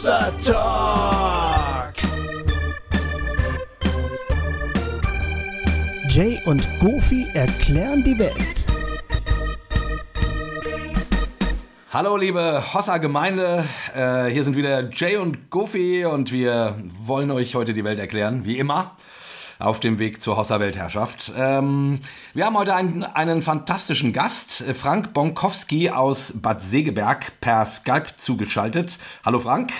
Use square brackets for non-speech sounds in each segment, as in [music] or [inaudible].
Hossa Talk. Jay und Goofy erklären die Welt. Hallo liebe Hossa-Gemeinde, äh, hier sind wieder Jay und Goofy und wir wollen euch heute die Welt erklären, wie immer, auf dem Weg zur Hossa-Weltherrschaft. Ähm, wir haben heute einen, einen fantastischen Gast, Frank Bonkowski aus Bad Segeberg, per Skype zugeschaltet. Hallo Frank.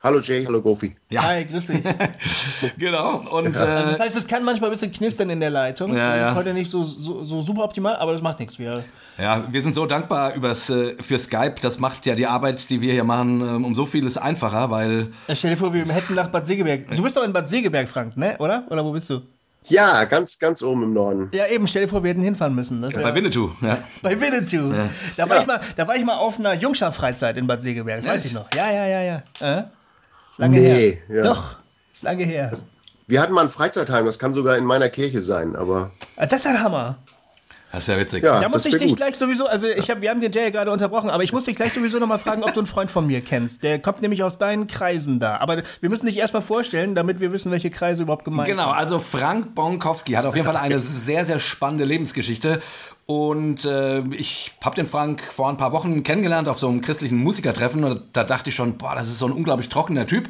Hallo Jay, hallo Goofy. Ja. Hi, grüß dich. [laughs] genau. Und, ja. also das heißt, es kann manchmal ein bisschen knistern in der Leitung. Ja, das ja. ist heute nicht so, so, so, super optimal, aber das macht nichts. Wir ja, wir sind so dankbar übers, äh, für Skype. Das macht ja die Arbeit, die wir hier machen, ähm, um so vieles einfacher, weil. Ja, stell dir vor, wir hätten nach Bad Segeberg. Du bist doch in Bad Segeberg, Frank, ne? Oder? Oder wo bist du? Ja, ganz, ganz oben im Norden. Ja, eben, stell dir vor, wir hätten hinfahren müssen. Das Bei Winnetou, ja. [laughs] Bei Winnetou. Ja. Da, war ich mal, da war ich mal auf einer Jungschar-Freizeit in Bad Segeberg, das weiß ich noch. Ja, ja, ja, ja. Äh? Lange nee, her. Ja. Doch, ist lange her. Das, wir hatten mal ein Freizeitheim, das kann sogar in meiner Kirche sein, aber. Ah, das ist ein Hammer. Das ist ja witzig. Ja, da muss ich dich gut. gleich sowieso, also ich hab, wir haben den Jay gerade unterbrochen, aber ich muss dich gleich sowieso nochmal fragen, ob du einen Freund von mir kennst. Der kommt nämlich aus deinen Kreisen da. Aber wir müssen dich erstmal vorstellen, damit wir wissen, welche Kreise überhaupt gemeint genau, sind. Genau, also Frank Bonkowski hat auf jeden Fall eine sehr, sehr spannende Lebensgeschichte. Und äh, ich habe den Frank vor ein paar Wochen kennengelernt auf so einem christlichen Musikertreffen und da dachte ich schon, boah, das ist so ein unglaublich trockener Typ.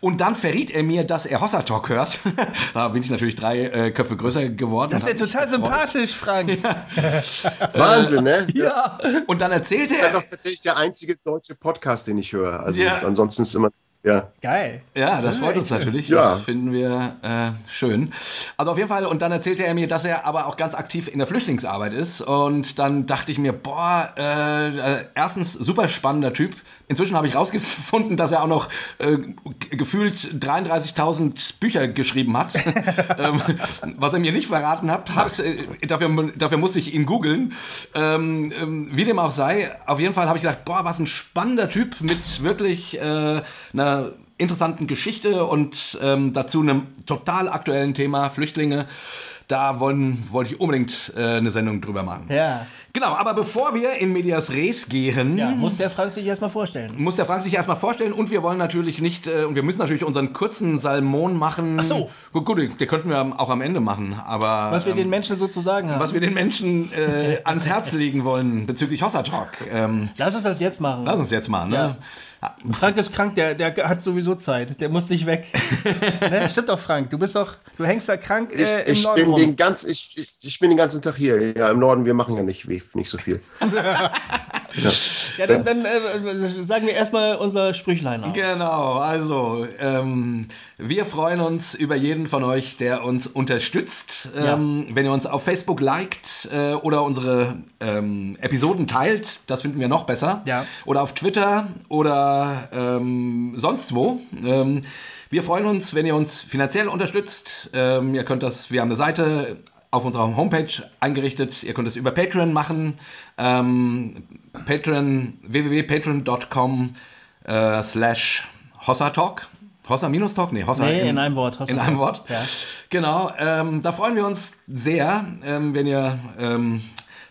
Und dann verriet er mir, dass er Hossa Talk hört. [laughs] da bin ich natürlich drei äh, Köpfe größer geworden. Das ist ja total sympathisch, Frank. Ja. [laughs] Wahnsinn, ne? Ja. Und dann erzählte Das ist er. doch tatsächlich der einzige deutsche Podcast, den ich höre. Also Ja. ansonsten ist immer. Ja. Geil. Ja, das freut uns natürlich. Ja. Das finden wir äh, schön. Also auf jeden Fall, und dann erzählte er mir, dass er aber auch ganz aktiv in der Flüchtlingsarbeit ist. Und dann dachte ich mir, boah, äh, äh, erstens super spannender Typ. Inzwischen habe ich rausgefunden, dass er auch noch äh, gefühlt 33.000 Bücher geschrieben hat. [laughs] [laughs] ähm, was er mir nicht verraten hat. hat äh, dafür, dafür musste ich ihn googeln. Ähm, ähm, wie dem auch sei, auf jeden Fall habe ich gedacht, boah, was ein spannender Typ mit wirklich äh, einer interessanten Geschichte und ähm, dazu einem total aktuellen Thema, Flüchtlinge. Da wollen, wollte ich unbedingt äh, eine Sendung drüber machen. Ja. Genau, aber bevor wir in Medias Res gehen, Ja, muss der Frank sich erstmal vorstellen. muss der Frank sich erstmal vorstellen und wir wollen natürlich nicht, äh, und wir müssen natürlich unseren kurzen Salmon machen. Ach so. Gut, gut, den könnten wir auch am Ende machen, aber. Was wir ähm, den Menschen sozusagen haben. was wir den Menschen äh, ans Herz legen wollen bezüglich Hossa Talk. Ähm, Lass uns das jetzt machen. lass uns jetzt mal, ne? Frank ist krank, der, der hat sowieso Zeit. Der muss nicht weg. [laughs] ne? Stimmt doch, Frank. Du bist doch, du hängst da krank Ich, äh, im ich, Norden bin rum. den ganz, ich, ich, ich bin den ganzen Tag hier. Ja, im Norden, wir machen ja nicht, nicht so viel. [laughs] Ja, dann, dann äh, sagen wir erstmal unser Sprüchlein auf. Genau, also ähm, wir freuen uns über jeden von euch, der uns unterstützt. Ähm, Wenn ihr uns auf Facebook liked äh, oder unsere ähm, Episoden teilt, das finden wir noch besser. Ja. Oder auf Twitter oder ähm, sonst wo. Ähm, wir freuen uns, wenn ihr uns finanziell unterstützt. Ähm, ihr könnt das, wir haben eine Seite auf unserer Homepage eingerichtet. Ihr könnt es über Patreon machen. Ähm, Patreon, www.patreon.com äh, slash Hossa Talk. Hossa minus Talk? Nee, Hossa Nee, in einem Wort, Hossa in einem Wort. Ja. Genau, ähm, da freuen wir uns sehr, ähm, wenn ihr ähm,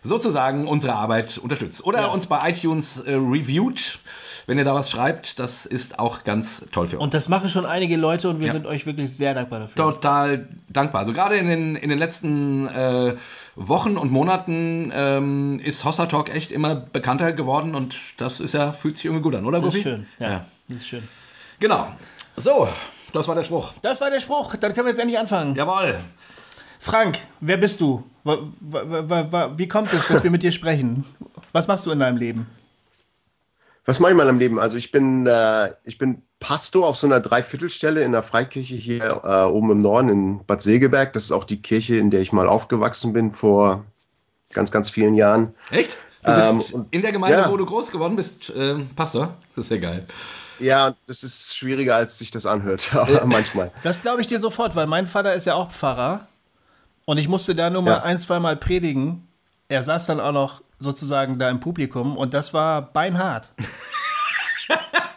sozusagen unsere Arbeit unterstützt. Oder uns bei iTunes äh, reviewt, wenn ihr da was schreibt. Das ist auch ganz toll für uns. Und das machen schon einige Leute und wir sind euch wirklich sehr dankbar dafür. total dankbar. Also gerade in den, in den letzten äh, Wochen und Monaten ähm, ist Hossa Talk echt immer bekannter geworden und das ist ja, fühlt sich irgendwie gut an, oder Das ist Goofy? schön. Ja, Ja. das ist schön. Genau. So, das war der Spruch. Das war der Spruch. Dann können wir jetzt endlich anfangen. Jawohl. Frank, wer bist du? Wie kommt es, dass wir mit dir sprechen? Was machst du in deinem Leben? Was mache ich in meinem Leben? Also ich bin, äh, ich bin Pastor auf so einer Dreiviertelstelle in der Freikirche hier äh, oben im Norden in Bad Segeberg. Das ist auch die Kirche, in der ich mal aufgewachsen bin vor ganz, ganz vielen Jahren. Echt? Du bist Ähm, und- in der Gemeinde, ja. wo du groß geworden bist, ähm, Pastor? Das ist ja geil. Ja, das ist schwieriger, als sich das anhört, [laughs] aber manchmal. Das glaube ich dir sofort, weil mein Vater ist ja auch Pfarrer und ich musste da nur mal Ja. ein, zwei Mal predigen. Er saß dann auch noch sozusagen da im Publikum und das war beinhart. [laughs]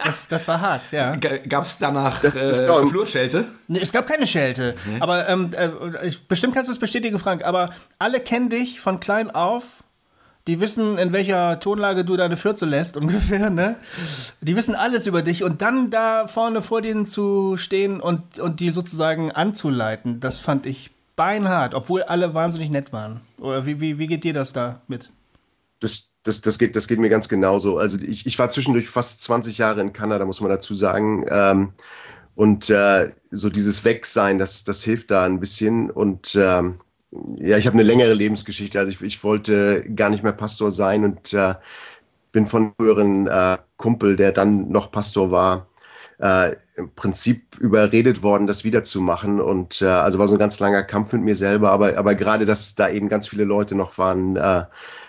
Das, das war hart, ja. Gab es danach Das- das äh, glaub- Flurschelte? Nee, es gab keine Schelte. Aber ähm, äh, ich, bestimmt kannst du es bestätigen, Frank. Aber alle kennen dich von klein auf Die wissen, in welcher Tonlage du deine Fürze lässt, [laughs] ungefähr, ne? Die wissen alles über dich und dann da vorne vor denen zu stehen und, und die sozusagen anzuleiten, das fand ich beinhart, obwohl alle wahnsinnig nett waren. Oder wie, wie, wie geht dir das da mit? Das, das, das, geht, das geht mir ganz genauso. Also ich, ich war zwischendurch fast 20 Jahre in Kanada, muss man dazu sagen. Ähm, und äh, so dieses Wegsein, das, das hilft da ein bisschen. Und ähm, ja, ich habe eine längere Lebensgeschichte. Also ich, ich wollte gar nicht mehr Pastor sein und äh, bin von früheren äh, Kumpel, der dann noch Pastor war, äh, im Prinzip überredet worden, das wiederzumachen. Und äh, also war so ein ganz langer Kampf mit mir selber. Aber, aber gerade, dass da eben ganz viele Leute noch waren, äh,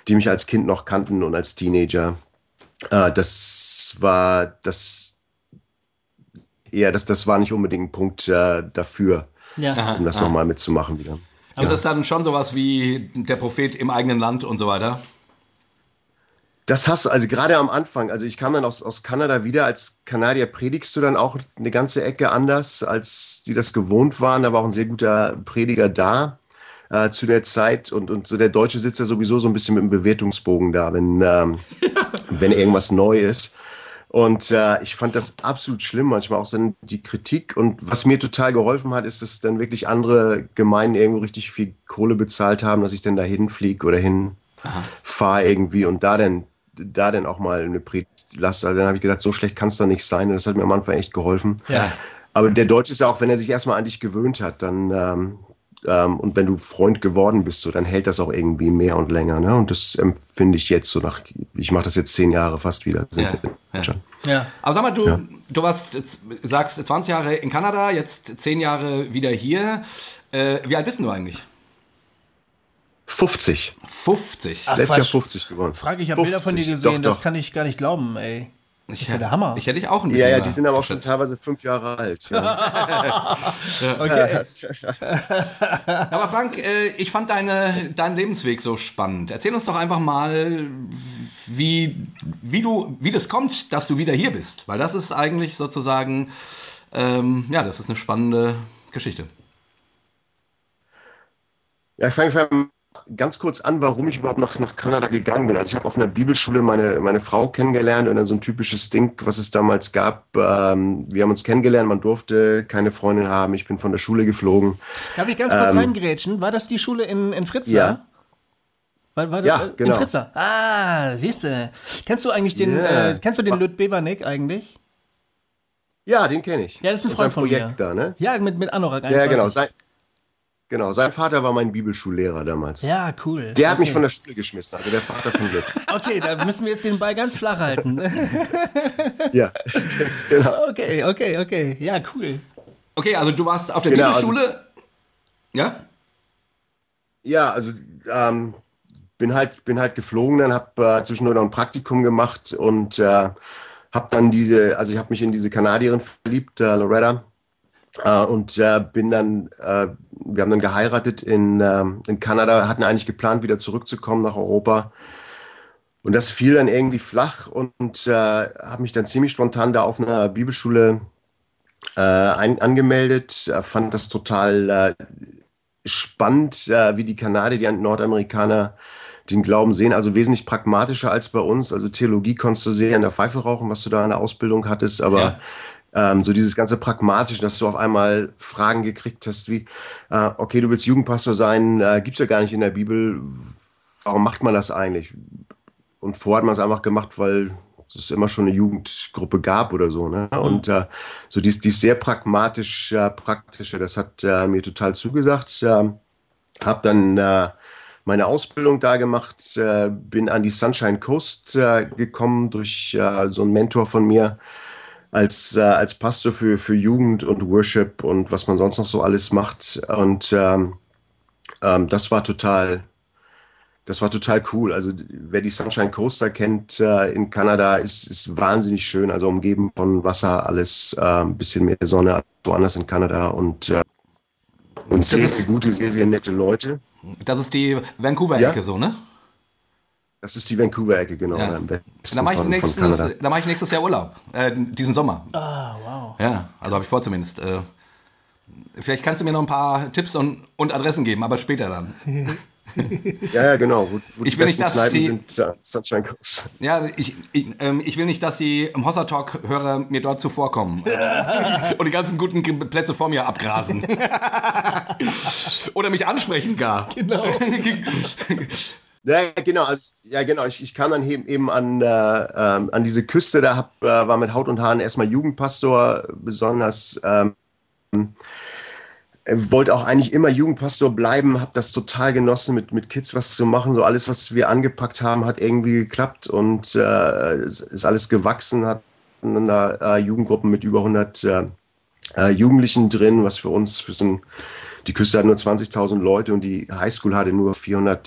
die mich als Kind noch kannten und als Teenager, äh, das war das ja, das, das war nicht unbedingt ein Punkt äh, dafür, Ja. um das nochmal mitzumachen wieder. Ist das dann schon sowas wie der Prophet im eigenen Land und so weiter? Das hast du, also gerade am Anfang, also ich kam dann aus, aus Kanada wieder, als Kanadier predigst du dann auch eine ganze Ecke anders, als die das gewohnt waren. Da war auch ein sehr guter Prediger da äh, zu der Zeit und, und so der Deutsche sitzt ja sowieso so ein bisschen mit dem Bewertungsbogen da, wenn, ähm, [laughs] wenn irgendwas neu ist. Und äh, ich fand das absolut schlimm, manchmal auch dann die Kritik. Und was mir total geholfen hat, ist, dass dann wirklich andere Gemeinden irgendwo richtig viel Kohle bezahlt haben, dass ich dann da hinfliege oder hinfahre irgendwie und da dann, da dann auch mal eine Predigt lasse. Also dann habe ich gedacht, so schlecht kann es da nicht sein. Und das hat mir am Anfang echt geholfen. Ja. Aber der Deutsche ist ja auch, wenn er sich erstmal an dich gewöhnt hat, dann ähm, ähm, und wenn du Freund geworden bist, so, dann hält das auch irgendwie mehr und länger. Ne? Und das empfinde ich jetzt so nach, ich mache das jetzt zehn Jahre fast wieder. Sind Ja, wir ja. Ja. Aber sag mal, du, du warst, jetzt, sagst 20 Jahre in Kanada, jetzt 10 Jahre wieder hier. Äh, wie alt bist du eigentlich? 50. 50. Ach, Letztes Jahr Quatsch. 50 geworden. Frag, ich habe Bilder von dir 50, gesehen, doch, das doch. kann ich gar nicht glauben, ey. Das ist ja der Hammer. Ich hätte dich auch ein bisschen Ja, ja, die sind aber auch schon teilweise fünf Jahre alt. Ja. [laughs] Okay. [laughs] Aber Frank, äh, ich fand deine, deinen Lebensweg so spannend. Erzähl uns doch einfach mal, wie, wie, du, wie das kommt, dass du wieder hier bist. Weil das ist eigentlich sozusagen, ähm, ja, das ist eine spannende Geschichte. Ja, ich fange fang ganz kurz an, warum ich überhaupt nach, nach Kanada gegangen bin. Also ich habe auf einer Bibelschule meine, meine Frau kennengelernt und dann so ein typisches Ding, was es damals gab. Ähm, wir haben uns kennengelernt, man durfte keine Freundin haben. Ich bin von der Schule geflogen. Darf ich ganz kurz Ähm, reingrätschen? War das die Schule in, in Fritzlar? Ja. War, war Ja, das, äh, genau. In Fritzlar. Ah, siehst du. Kennst du eigentlich den, Ja. äh, kennst du den Lüt Bevernick eigentlich? Ja, den kenne ich. Ja, das ist ein Und Freund von Projekt mir. da, ne? Ja, mit, mit Anorak Ja, 21. genau. Sein, genau. Sein Vater war mein Bibelschullehrer damals. Ja, cool. Der hat mich okay. von der Schule geschmissen, also der Vater von Lütt. [laughs] Okay, da müssen wir jetzt den Ball ganz flach halten. [laughs] ja, genau. okay, okay, okay. Ja, cool. Okay, also du warst auf der Genau, also- Bibelschule. ja? Ja, also ähm, bin halt bin halt geflogen, dann habe äh, zwischendurch noch ein Praktikum gemacht und äh, habe dann diese, also ich habe mich in diese Kanadierin verliebt, äh, Loretta, äh, und äh, bin dann, äh, wir haben dann geheiratet in, ähm, in Kanada, hatten eigentlich geplant, wieder zurückzukommen nach Europa. Und das fiel dann irgendwie flach und äh, habe mich dann ziemlich spontan da auf einer Bibelschule äh, ein, angemeldet, äh, fand das total spannend, wie die Kanadier, die Nordamerikaner den Glauben sehen. Also wesentlich pragmatischer als bei uns. Also Theologie konntest du sehr in der Pfeife rauchen, was du da in der Ausbildung hattest, aber ähm, so dieses ganze Pragmatische, dass du auf einmal Fragen gekriegt hast, wie, äh, okay, du willst Jugendpastor sein, äh, gibt's ja gar nicht in der Bibel. Warum macht man das eigentlich? Und vorher hat man es einfach gemacht, weil es immer schon eine Jugendgruppe gab oder so. Ne? Und äh, so dies, dies sehr pragmatisch, äh, praktische, das hat äh, mir total zugesagt. Äh, habe dann meine Ausbildung da gemacht, äh, bin an die Sunshine Coast äh, gekommen durch äh, so einen Mentor von mir als, äh, als Pastor für, für Jugend und Worship und was man sonst noch so alles macht. Und ähm, ähm, das war total, das war total cool. Also wer die Sunshine Coaster kennt äh, in Kanada, ist, ist wahnsinnig schön. Also umgeben von Wasser, alles äh, ein bisschen mehr Sonne als woanders in Kanada und, äh, und sehr, sehr gute, sehr, sehr nette Leute. Das ist die Vancouver-Ecke Ja. so, ne? Das ist die Vancouver-Ecke, genau. Ja. im Westen Da mache ich, von, von nächstes, da mach ich nächstes Jahr Urlaub. Äh, diesen Sommer. Ah, wow. Ja, also habe ich vor zumindest. Äh, vielleicht kannst du mir noch ein paar Tipps und, und Adressen geben, aber später dann. ja, ja, genau. Wo, wo ich will nicht, dass Kneipen die, sind uh, Sunshine Coast. Ja, ich, ich, ähm, ich, will nicht, dass die Hossa Talk-Hörer mir dort zuvorkommen [laughs] und die ganzen guten Plätze vor mir abgrasen. [laughs] Oder mich ansprechen gar. Genau. [laughs] Ja, genau. Also, ja, genau. Ich, ich kam dann eben an, äh, ähm, an diese Küste, da hab, äh, war mit Haut und Haaren erstmal Jugendpastor, besonders ähm, wollte auch eigentlich immer Jugendpastor bleiben, habe das total genossen, mit, mit Kids was zu machen. So alles, was wir angepackt haben, hat irgendwie geklappt und äh, ist alles gewachsen, hat eine äh, Jugendgruppen mit über 100 äh, äh, Jugendlichen drin, was für uns, für so ein, die Küste hat nur 20.000 Leute und die Highschool hatte nur 400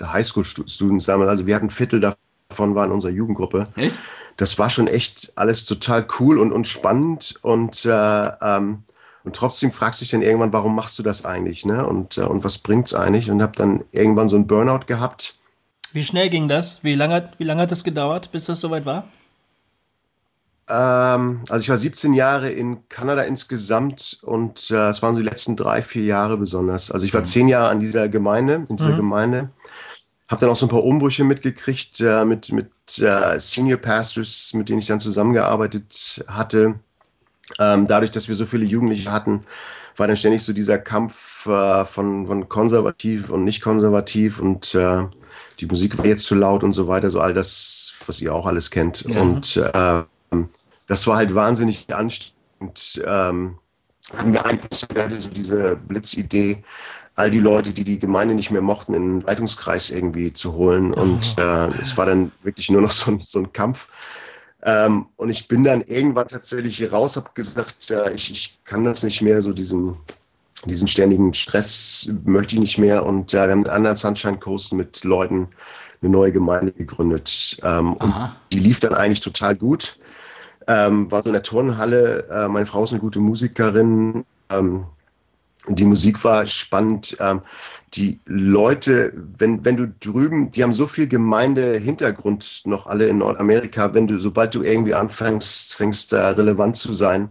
Highschool-Students damals. Also wir hatten ein Viertel davon waren unsere Jugendgruppe. Echt? Das war schon echt alles total cool und, und spannend und äh, ähm, und trotzdem fragst du dich dann irgendwann, warum machst du das eigentlich, ne? Und, äh, und was bringt's eigentlich? Und habe dann irgendwann so einen Burnout gehabt. Wie schnell ging das? Wie lange, wie lange hat das gedauert, bis das soweit war? Ähm, also ich war 17 Jahre in Kanada insgesamt und äh, es waren so die letzten drei, vier Jahre besonders. Also ich war mhm. zehn Jahre an dieser Gemeinde, in dieser mhm. Gemeinde. Habe dann auch so ein paar Umbrüche mitgekriegt äh, mit, mit äh, Senior Pastors, mit denen ich dann zusammengearbeitet hatte. Ähm, dadurch, dass wir so viele Jugendliche hatten, war dann ständig so dieser Kampf äh, von, von konservativ und nicht konservativ und äh, die Musik war jetzt zu laut und so weiter, so all das, was ihr auch alles kennt. Ja. Und äh, das war halt wahnsinnig anstrengend. Ähm, so diese Blitzidee, all die Leute, die die Gemeinde nicht mehr mochten, in den Leitungskreis irgendwie zu holen. Und äh, es war dann wirklich nur noch so ein, so ein Kampf. Ähm, und ich bin dann irgendwann tatsächlich hier raus, habe gesagt, ja, ich, ich kann das nicht mehr, so diesen, diesen ständigen Stress möchte ich nicht mehr. Und ja, wir haben mit anderen Sunshine Coast mit Leuten eine neue Gemeinde gegründet. Ähm, und die lief dann eigentlich total gut. Ähm, war so in der Turnhalle. Äh, meine Frau ist eine gute Musikerin. Ähm, die Musik war spannend. Ähm, die Leute, wenn, wenn du drüben, die haben so viel Gemeindehintergrund noch alle in Nordamerika, wenn du, sobald du irgendwie anfängst, fängst da relevant zu sein,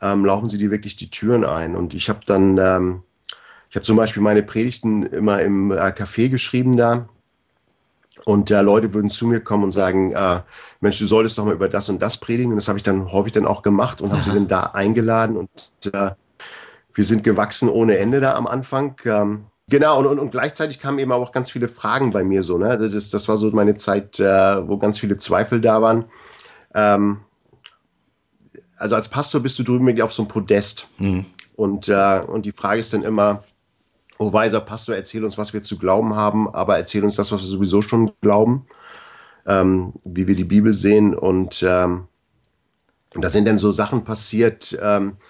ähm, laufen sie dir wirklich die Türen ein. Und ich habe dann, ähm, ich habe zum Beispiel meine Predigten immer im äh, Café geschrieben da. Und äh, Leute würden zu mir kommen und sagen, äh, Mensch, du solltest doch mal über das und das predigen. Und das habe ich dann häufig dann auch gemacht und habe sie dann da eingeladen. Und äh, wir sind gewachsen ohne Ende da am Anfang. Ähm, Genau, und, und, und gleichzeitig kamen eben auch ganz viele Fragen bei mir so. Ne? Also das, das war so meine Zeit, äh, wo ganz viele Zweifel da waren. Ähm, also als Pastor bist du drüben auf so einem Podest. Mhm. Und, äh, und die Frage ist dann immer, oh weiser Pastor, erzähl uns, was wir zu glauben haben, aber erzähl uns das, was wir sowieso schon glauben, ähm, wie wir die Bibel sehen. Und ähm, da sind dann so Sachen passiert. Ähm, äh,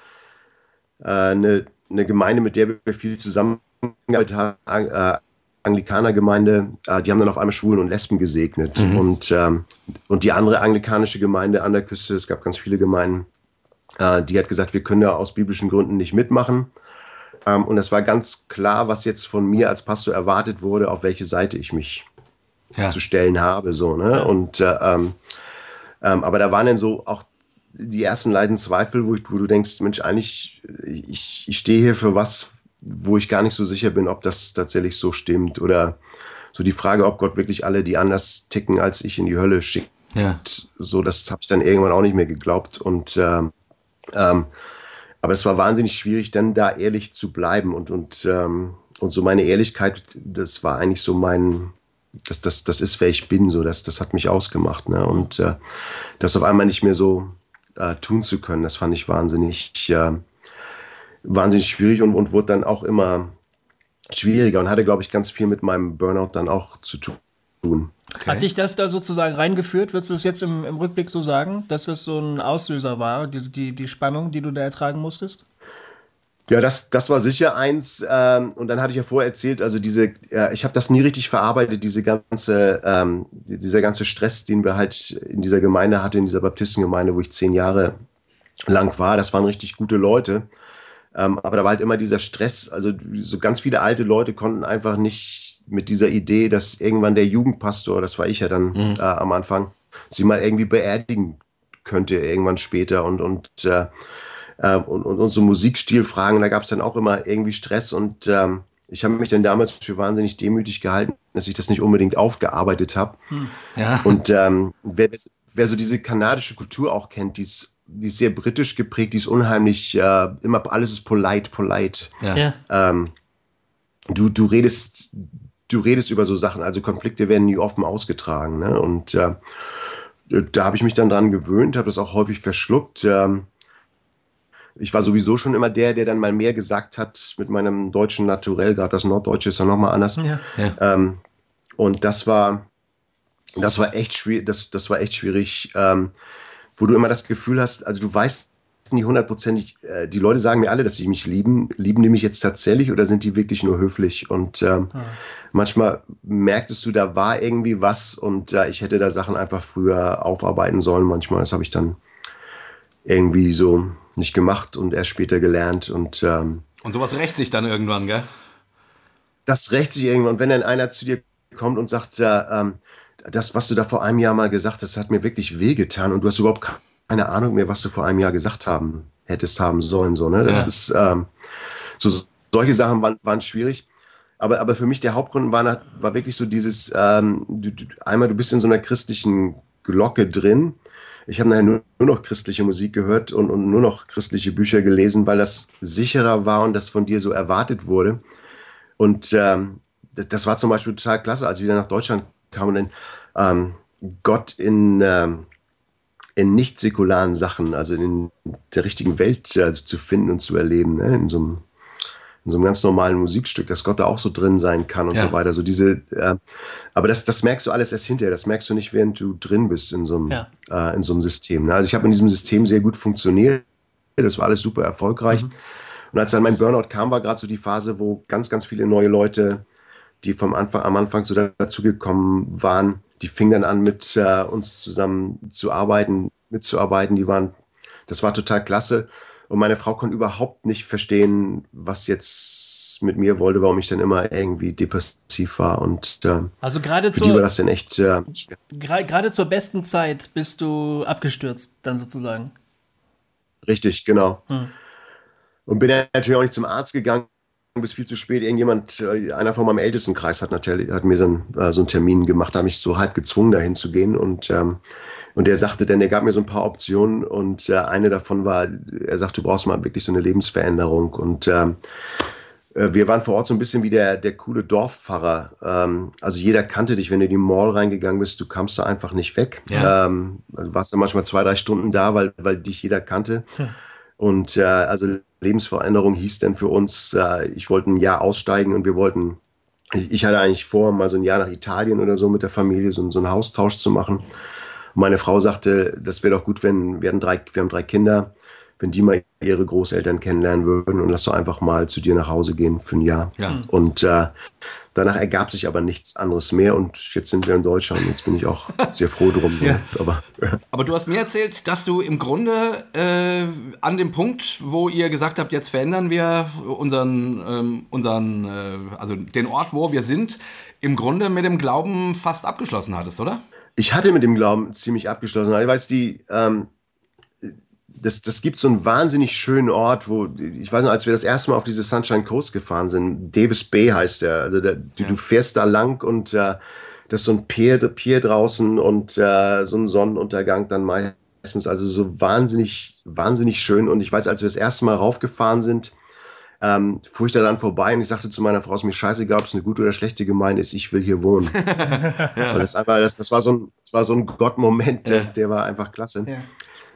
eine, eine Gemeinde, mit der wir viel zusammen äh, Anglikanergemeinde, äh, die haben dann auf einmal Schwulen und Lesben gesegnet. Mhm. Und, ähm, und die andere anglikanische Gemeinde an der Küste, es gab ganz viele Gemeinden, äh, die hat gesagt, wir können da aus biblischen Gründen nicht mitmachen. Ähm, und es war ganz klar, was jetzt von mir als Pastor erwartet wurde, auf welche Seite ich mich ja. zu stellen habe. So, ne? Und äh, ähm, ähm, aber da waren dann so auch die ersten Leidensweifel, wo, wo du denkst, Mensch, eigentlich, ich, ich stehe hier für was, wo ich gar nicht so sicher bin, ob das tatsächlich so stimmt. Oder so die Frage, ob Gott wirklich alle, die anders ticken als ich, in die Hölle schickt. Ja. So, das habe ich dann irgendwann auch nicht mehr geglaubt. Und ähm, ähm, aber es war wahnsinnig schwierig, dann da ehrlich zu bleiben. Und, und, ähm, und so meine Ehrlichkeit, das war eigentlich so mein, das, das, das ist, wer ich bin, so, das, das hat mich ausgemacht. Ne? Und äh, das auf einmal nicht mehr so äh, tun zu können, das fand ich wahnsinnig, äh, wahnsinnig schwierig und, und wurde dann auch immer schwieriger und hatte, glaube ich, ganz viel mit meinem Burnout dann auch zu tun. Okay. Hat dich das da sozusagen reingeführt? Würdest du es jetzt im, im, Rückblick so sagen, dass das so ein Auslöser war, die, die, die Spannung, die du da ertragen musstest? Ja, das, das war sicher eins. Ähm, und dann hatte ich ja vorher erzählt, also diese, äh, ich habe das nie richtig verarbeitet, diese ganze, ähm, dieser ganze Stress, den wir halt in dieser Gemeinde hatten, in dieser Baptistengemeinde, wo ich zehn Jahre lang war. Das waren richtig gute Leute. Ähm, aber da war halt immer dieser Stress. Also so ganz viele alte Leute konnten einfach nicht mit dieser Idee, dass irgendwann der Jugendpastor, das war ich ja dann mhm. äh, am Anfang, sie mal irgendwie beerdigen könnte irgendwann später und und äh, äh und, und, so Musikstilfragen, da gab es dann auch immer irgendwie Stress und ähm, ich habe mich dann damals für wahnsinnig demütig gehalten, dass ich das nicht unbedingt aufgearbeitet habe. Hm. Ja. Und ähm, wer, wer so diese kanadische Kultur auch kennt, die ist, die ist sehr britisch geprägt, die ist unheimlich, äh, immer alles ist polite, polite. Ja. Ähm, du, du redest, du redest über so Sachen, also Konflikte werden nie offen ausgetragen. Ne? Und äh, da habe ich mich dann dran gewöhnt, habe das auch häufig verschluckt. Ähm, ich war sowieso schon immer der, der dann mal mehr gesagt hat mit meinem deutschen Naturell, gerade das Norddeutsche ist ja nochmal anders. Ja. Ja. Ähm, und das war, das war echt schwierig, das, das war echt schwierig, ähm, wo du immer das Gefühl hast, also du weißt nie hundertprozentig, äh, die Leute sagen mir alle, dass sie mich lieben. Lieben die mich jetzt tatsächlich oder sind die wirklich nur höflich? Und ähm, ah. manchmal merktest du, da war irgendwie was und äh, ich hätte da Sachen einfach früher aufarbeiten sollen. Manchmal, das habe ich dann irgendwie so nicht gemacht und erst später gelernt. Und, ähm, und sowas rächt sich dann irgendwann, gell? Das rächt sich irgendwann. Und wenn dann einer zu dir kommt und sagt, äh, das, was du da vor einem Jahr mal gesagt hast, hat mir wirklich wehgetan und du hast überhaupt keine Ahnung mehr, was du vor einem Jahr gesagt haben hättest haben sollen. So, ne? Das ja. ist ähm, so, solche Sachen waren, waren schwierig. Aber, aber für mich der Hauptgrund war, war wirklich so dieses, ähm, du, du, einmal du bist in so einer christlichen Glocke drin ich habe nachher nur, nur, noch christliche Musik gehört und, und nur noch christliche Bücher gelesen, weil das sicherer war und das von dir so erwartet wurde. Und ähm, das, das, war zum Beispiel total klasse, als ich wieder nach Deutschland kam und dann ähm, Gott in, ähm, in nicht säkularen Sachen, also in der richtigen Welt äh, zu finden und zu erleben, ne? in so einem in so einem ganz normalen Musikstück, dass Gott da auch so drin sein kann und ja. so weiter. So diese, äh, aber das, das merkst du alles erst hinterher. Das merkst du nicht, während du drin bist in so einem, ja. äh, in so einem System. Ne? Also ich habe in diesem System sehr gut funktioniert. Das war alles super erfolgreich. Mhm. Und als dann mein Burnout kam, war gerade so die Phase, wo ganz, ganz viele neue Leute, die vom Anfang, am Anfang so dazugekommen waren, die fingen dann an, mit äh, uns zusammen zu arbeiten, mitzuarbeiten. Die waren, das war total klasse. Und meine Frau konnte überhaupt nicht verstehen, was jetzt mit mir wollte, warum ich dann immer irgendwie depressiv war. Und äh, also gerade für die war das dann echt. Äh, gerade zur besten Zeit bist du abgestürzt, dann sozusagen. Richtig, genau. Hm. Und bin dann natürlich auch nicht zum Arzt gegangen bis viel zu spät. Irgendjemand, äh, einer von meinem Ältestenkreis hat natürlich, hat mir so einen, äh, so einen Termin gemacht, da habe ich so halb gezwungen, dahin zu gehen. Und ähm, und er sagte dann, er gab mir so ein paar Optionen und äh, eine davon war, er sagte, du brauchst mal wirklich so eine Lebensveränderung. Und ähm, äh, wir waren vor Ort so ein bisschen wie der, der coole Dorfpfarrer. Ähm, also jeder kannte dich, wenn du in die Mall reingegangen bist, du kamst da einfach nicht weg. Ja. Ähm, also warst dann manchmal zwei, drei Stunden da, weil, weil dich jeder kannte. Hm. Und äh, also Lebensveränderung hieß denn für uns, äh, ich wollte ein Jahr aussteigen und wir wollten, ich, ich, hatte eigentlich vor, mal so ein Jahr nach Italien oder so mit der Familie so, so einen Haustausch zu machen. Meine Frau sagte, das wäre doch gut, wenn wir haben drei, wir haben drei Kinder, wenn die mal ihre Großeltern kennenlernen würden und lass doch einfach mal zu dir nach Hause gehen für ein Jahr. Ja. Und äh, danach ergab sich aber nichts anderes mehr und jetzt sind wir in Deutschland. Jetzt bin ich auch sehr froh drum. [laughs] Ja. Aber, aber du hast mir erzählt, dass du im Grunde äh, an dem Punkt, wo ihr gesagt habt, jetzt verändern wir unseren, ähm, unseren äh, also den Ort, wo wir sind, im Grunde mit dem Glauben fast abgeschlossen hattest, oder? ich hatte mit dem Glauben ziemlich abgeschlossen. Ich weiß, die, ähm, das, das gibt so einen wahnsinnig schönen Ort, wo, ich weiß noch, als wir das erste Mal auf diese Sunshine Coast gefahren sind, Davis Bay heißt der. Also der, ja. du, fährst da lang und äh, das ist so ein Pier, Pier draußen und äh, so ein Sonnenuntergang dann meistens. Also so wahnsinnig, wahnsinnig schön. Und ich weiß, als wir das erste Mal raufgefahren sind, ähm, fuhr ich da dann vorbei und ich sagte zu meiner Frau, es ist mir scheißegal, ob es eine gute oder schlechte Gemeinde ist, ich will hier wohnen. [laughs] ja. das, einfach, das, das, war so ein, das war so ein Gott-Moment, der, der, war einfach klasse. Ja.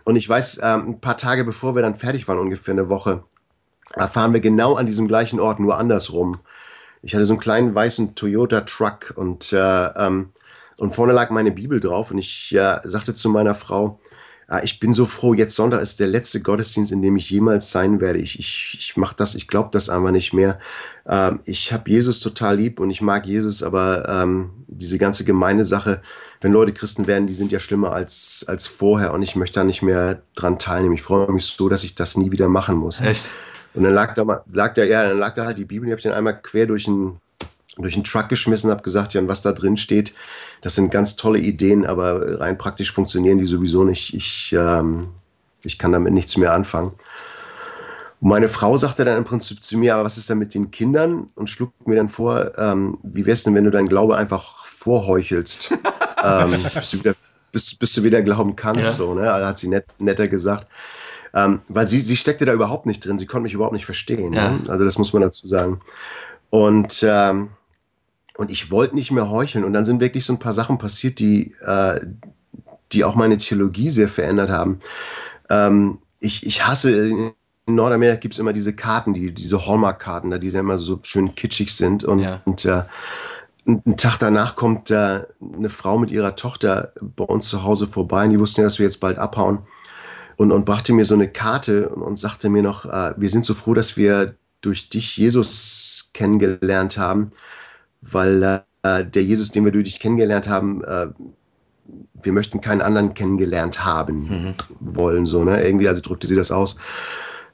Und ich weiß, ähm, ein paar Tage bevor wir dann fertig waren, ungefähr eine Woche, fahren wir genau an diesem gleichen Ort, nur andersrum. Ich hatte so einen kleinen weißen Toyota-Truck und, äh, ähm, und vorne lag meine Bibel drauf und ich äh, sagte zu meiner Frau, Ah, ich bin so froh, jetzt Sonntag ist der letzte Gottesdienst, in dem ich jemals sein werde. Ich, ich, ich mache das, ich glaube das einfach nicht mehr. Ähm, ich habe Jesus total lieb und ich mag Jesus, aber ähm, diese ganze Gemeindesache, wenn Leute Christen werden, die sind ja schlimmer als, als vorher und ich möchte da nicht mehr dran teilnehmen. Ich freue mich so, dass ich das nie wieder machen muss. Echt? Und dann lag da, lag da, ja, dann lag da halt die Bibel, die habe ich dann einmal quer durch den, durch den Truck geschmissen, habe gesagt, ja, und was da drin steht, das sind ganz tolle Ideen, aber rein praktisch funktionieren die sowieso nicht. Ich, ähm, ich kann damit nichts mehr anfangen. Und meine Frau sagte dann im Prinzip zu mir, aber was ist denn mit den Kindern? Und schlug mir dann vor, ähm, wie wär's denn, wenn du deinen Glaube einfach vorheuchelst, [laughs] ähm, bis, du wieder, bis, bis, du wieder glauben kannst, ja. so, ne? Also hat sie net, netter gesagt. Ähm, weil sie, sie steckte da überhaupt nicht drin, sie konnte mich überhaupt nicht verstehen. Ja. Ne? Also das muss man dazu sagen. Und, ähm, und ich wollte nicht mehr heucheln. Und dann sind wirklich so ein paar Sachen passiert, die, äh, die auch meine Theologie sehr verändert haben. Ähm, ich, ich hasse, in Nordamerika gibt es immer diese Karten, die, diese Hallmark-Karten, die dann immer so schön kitschig sind. Und, ja. und äh, einen Tag danach kommt äh, eine Frau mit ihrer Tochter bei uns zu Hause vorbei und die wussten ja, dass wir jetzt bald abhauen und, und brachte mir so eine Karte und, und sagte mir noch, äh, wir sind so froh, dass wir durch dich Jesus kennengelernt haben, weil äh, der Jesus, den wir durch dich kennengelernt haben, äh, wir möchten keinen anderen kennengelernt haben mhm. wollen, so, ne? Irgendwie, also drückte sie das aus.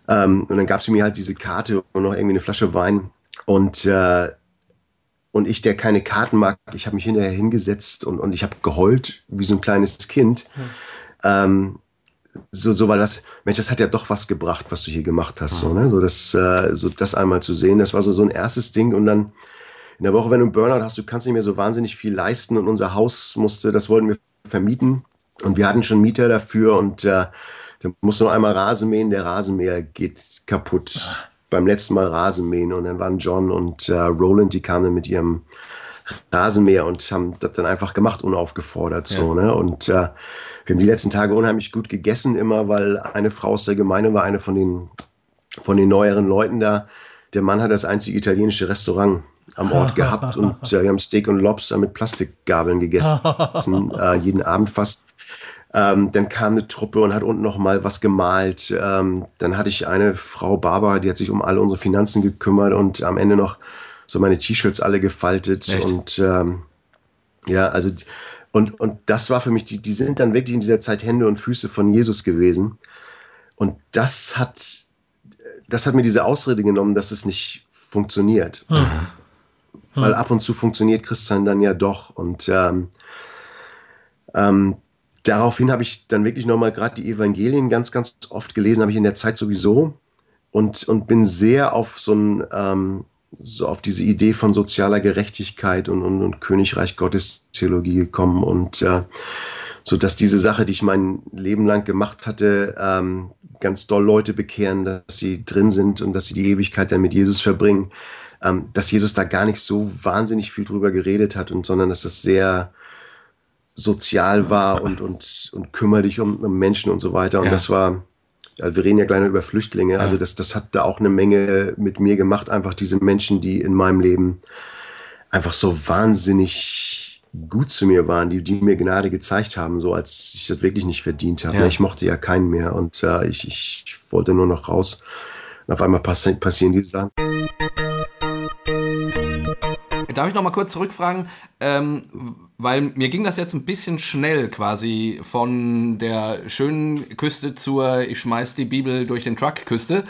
Ähm, und dann gab sie mir halt diese Karte und noch irgendwie eine Flasche Wein. Und, äh, und ich, der keine Karten mag, ich habe mich hinterher hingesetzt und, und ich habe geheult wie so ein kleines Kind. Mhm. Ähm, so, so, weil das, Mensch, das hat ja doch was gebracht, was du hier gemacht hast, so, ne? So das, äh, so das einmal zu sehen, das war so, so ein erstes Ding und dann in der Woche, wenn du einen Burnout hast, du kannst nicht mehr so wahnsinnig viel leisten und unser Haus musste, das wollten wir vermieten und wir hatten schon Mieter dafür und äh, da musst du noch einmal Rasen mähen, der Rasenmäher geht kaputt. Beim letzten Mal Rasenmähen und dann waren John und äh, Roland, die kamen mit ihrem Rasenmäher und haben das dann einfach gemacht, unaufgefordert ja. so, ne? Und äh, wir haben die letzten Tage unheimlich gut gegessen immer, weil eine Frau aus der Gemeinde war, eine von den, von den neueren Leuten da. Der Mann hat das einzige italienische Restaurant am Ort [laughs] gehabt und äh, wir haben Steak und Lobster mit Plastikgabeln gegessen, [laughs] äh, jeden Abend fast. Ähm, dann kam eine Truppe und hat unten noch mal was gemalt. Ähm, dann hatte ich eine Frau, Barbara, die hat sich um alle unsere Finanzen gekümmert und am Ende noch so meine T-Shirts alle gefaltet. Echt? Und ähm, ja, also und, und das war für mich, die, die sind dann wirklich in dieser Zeit Hände und Füße von Jesus gewesen. Und das hat, das hat mir diese Ausrede genommen, dass es nicht funktioniert. Mhm. Weil ab und zu funktioniert Christian dann ja doch. Und ähm, ähm, daraufhin habe ich dann wirklich nochmal gerade die Evangelien ganz, ganz oft gelesen, habe ich in der Zeit sowieso. Und, und bin sehr auf so ein, ähm, so auf diese Idee von sozialer Gerechtigkeit und, und, und Königreich Gottes Theologie gekommen und äh, so dass diese Sache, die ich mein Leben lang gemacht hatte, ähm, ganz doll Leute bekehren, dass sie drin sind und dass sie die Ewigkeit dann mit Jesus verbringen, ähm, dass Jesus da gar nicht so wahnsinnig viel drüber geredet hat und sondern dass das sehr sozial war und und und kümmere dich um, um Menschen und so weiter und ja. das war also wir reden ja gleich noch über Flüchtlinge, ja. also das, das hat da auch eine Menge mit mir gemacht, einfach diese Menschen, die in meinem Leben einfach so wahnsinnig gut zu mir waren, die, die mir Gnade gezeigt haben, so als ich das wirklich nicht verdient habe. Ja. Ich mochte ja keinen mehr und äh, ich, ich, wollte nur noch raus. Und auf einmal passi passieren diese Sachen. Darf ich noch mal kurz zurückfragen? Ähm, weil mir ging das jetzt ein bisschen schnell quasi von der schönen Küste zur ich schmeiß die Bibel durch den Truck Küste.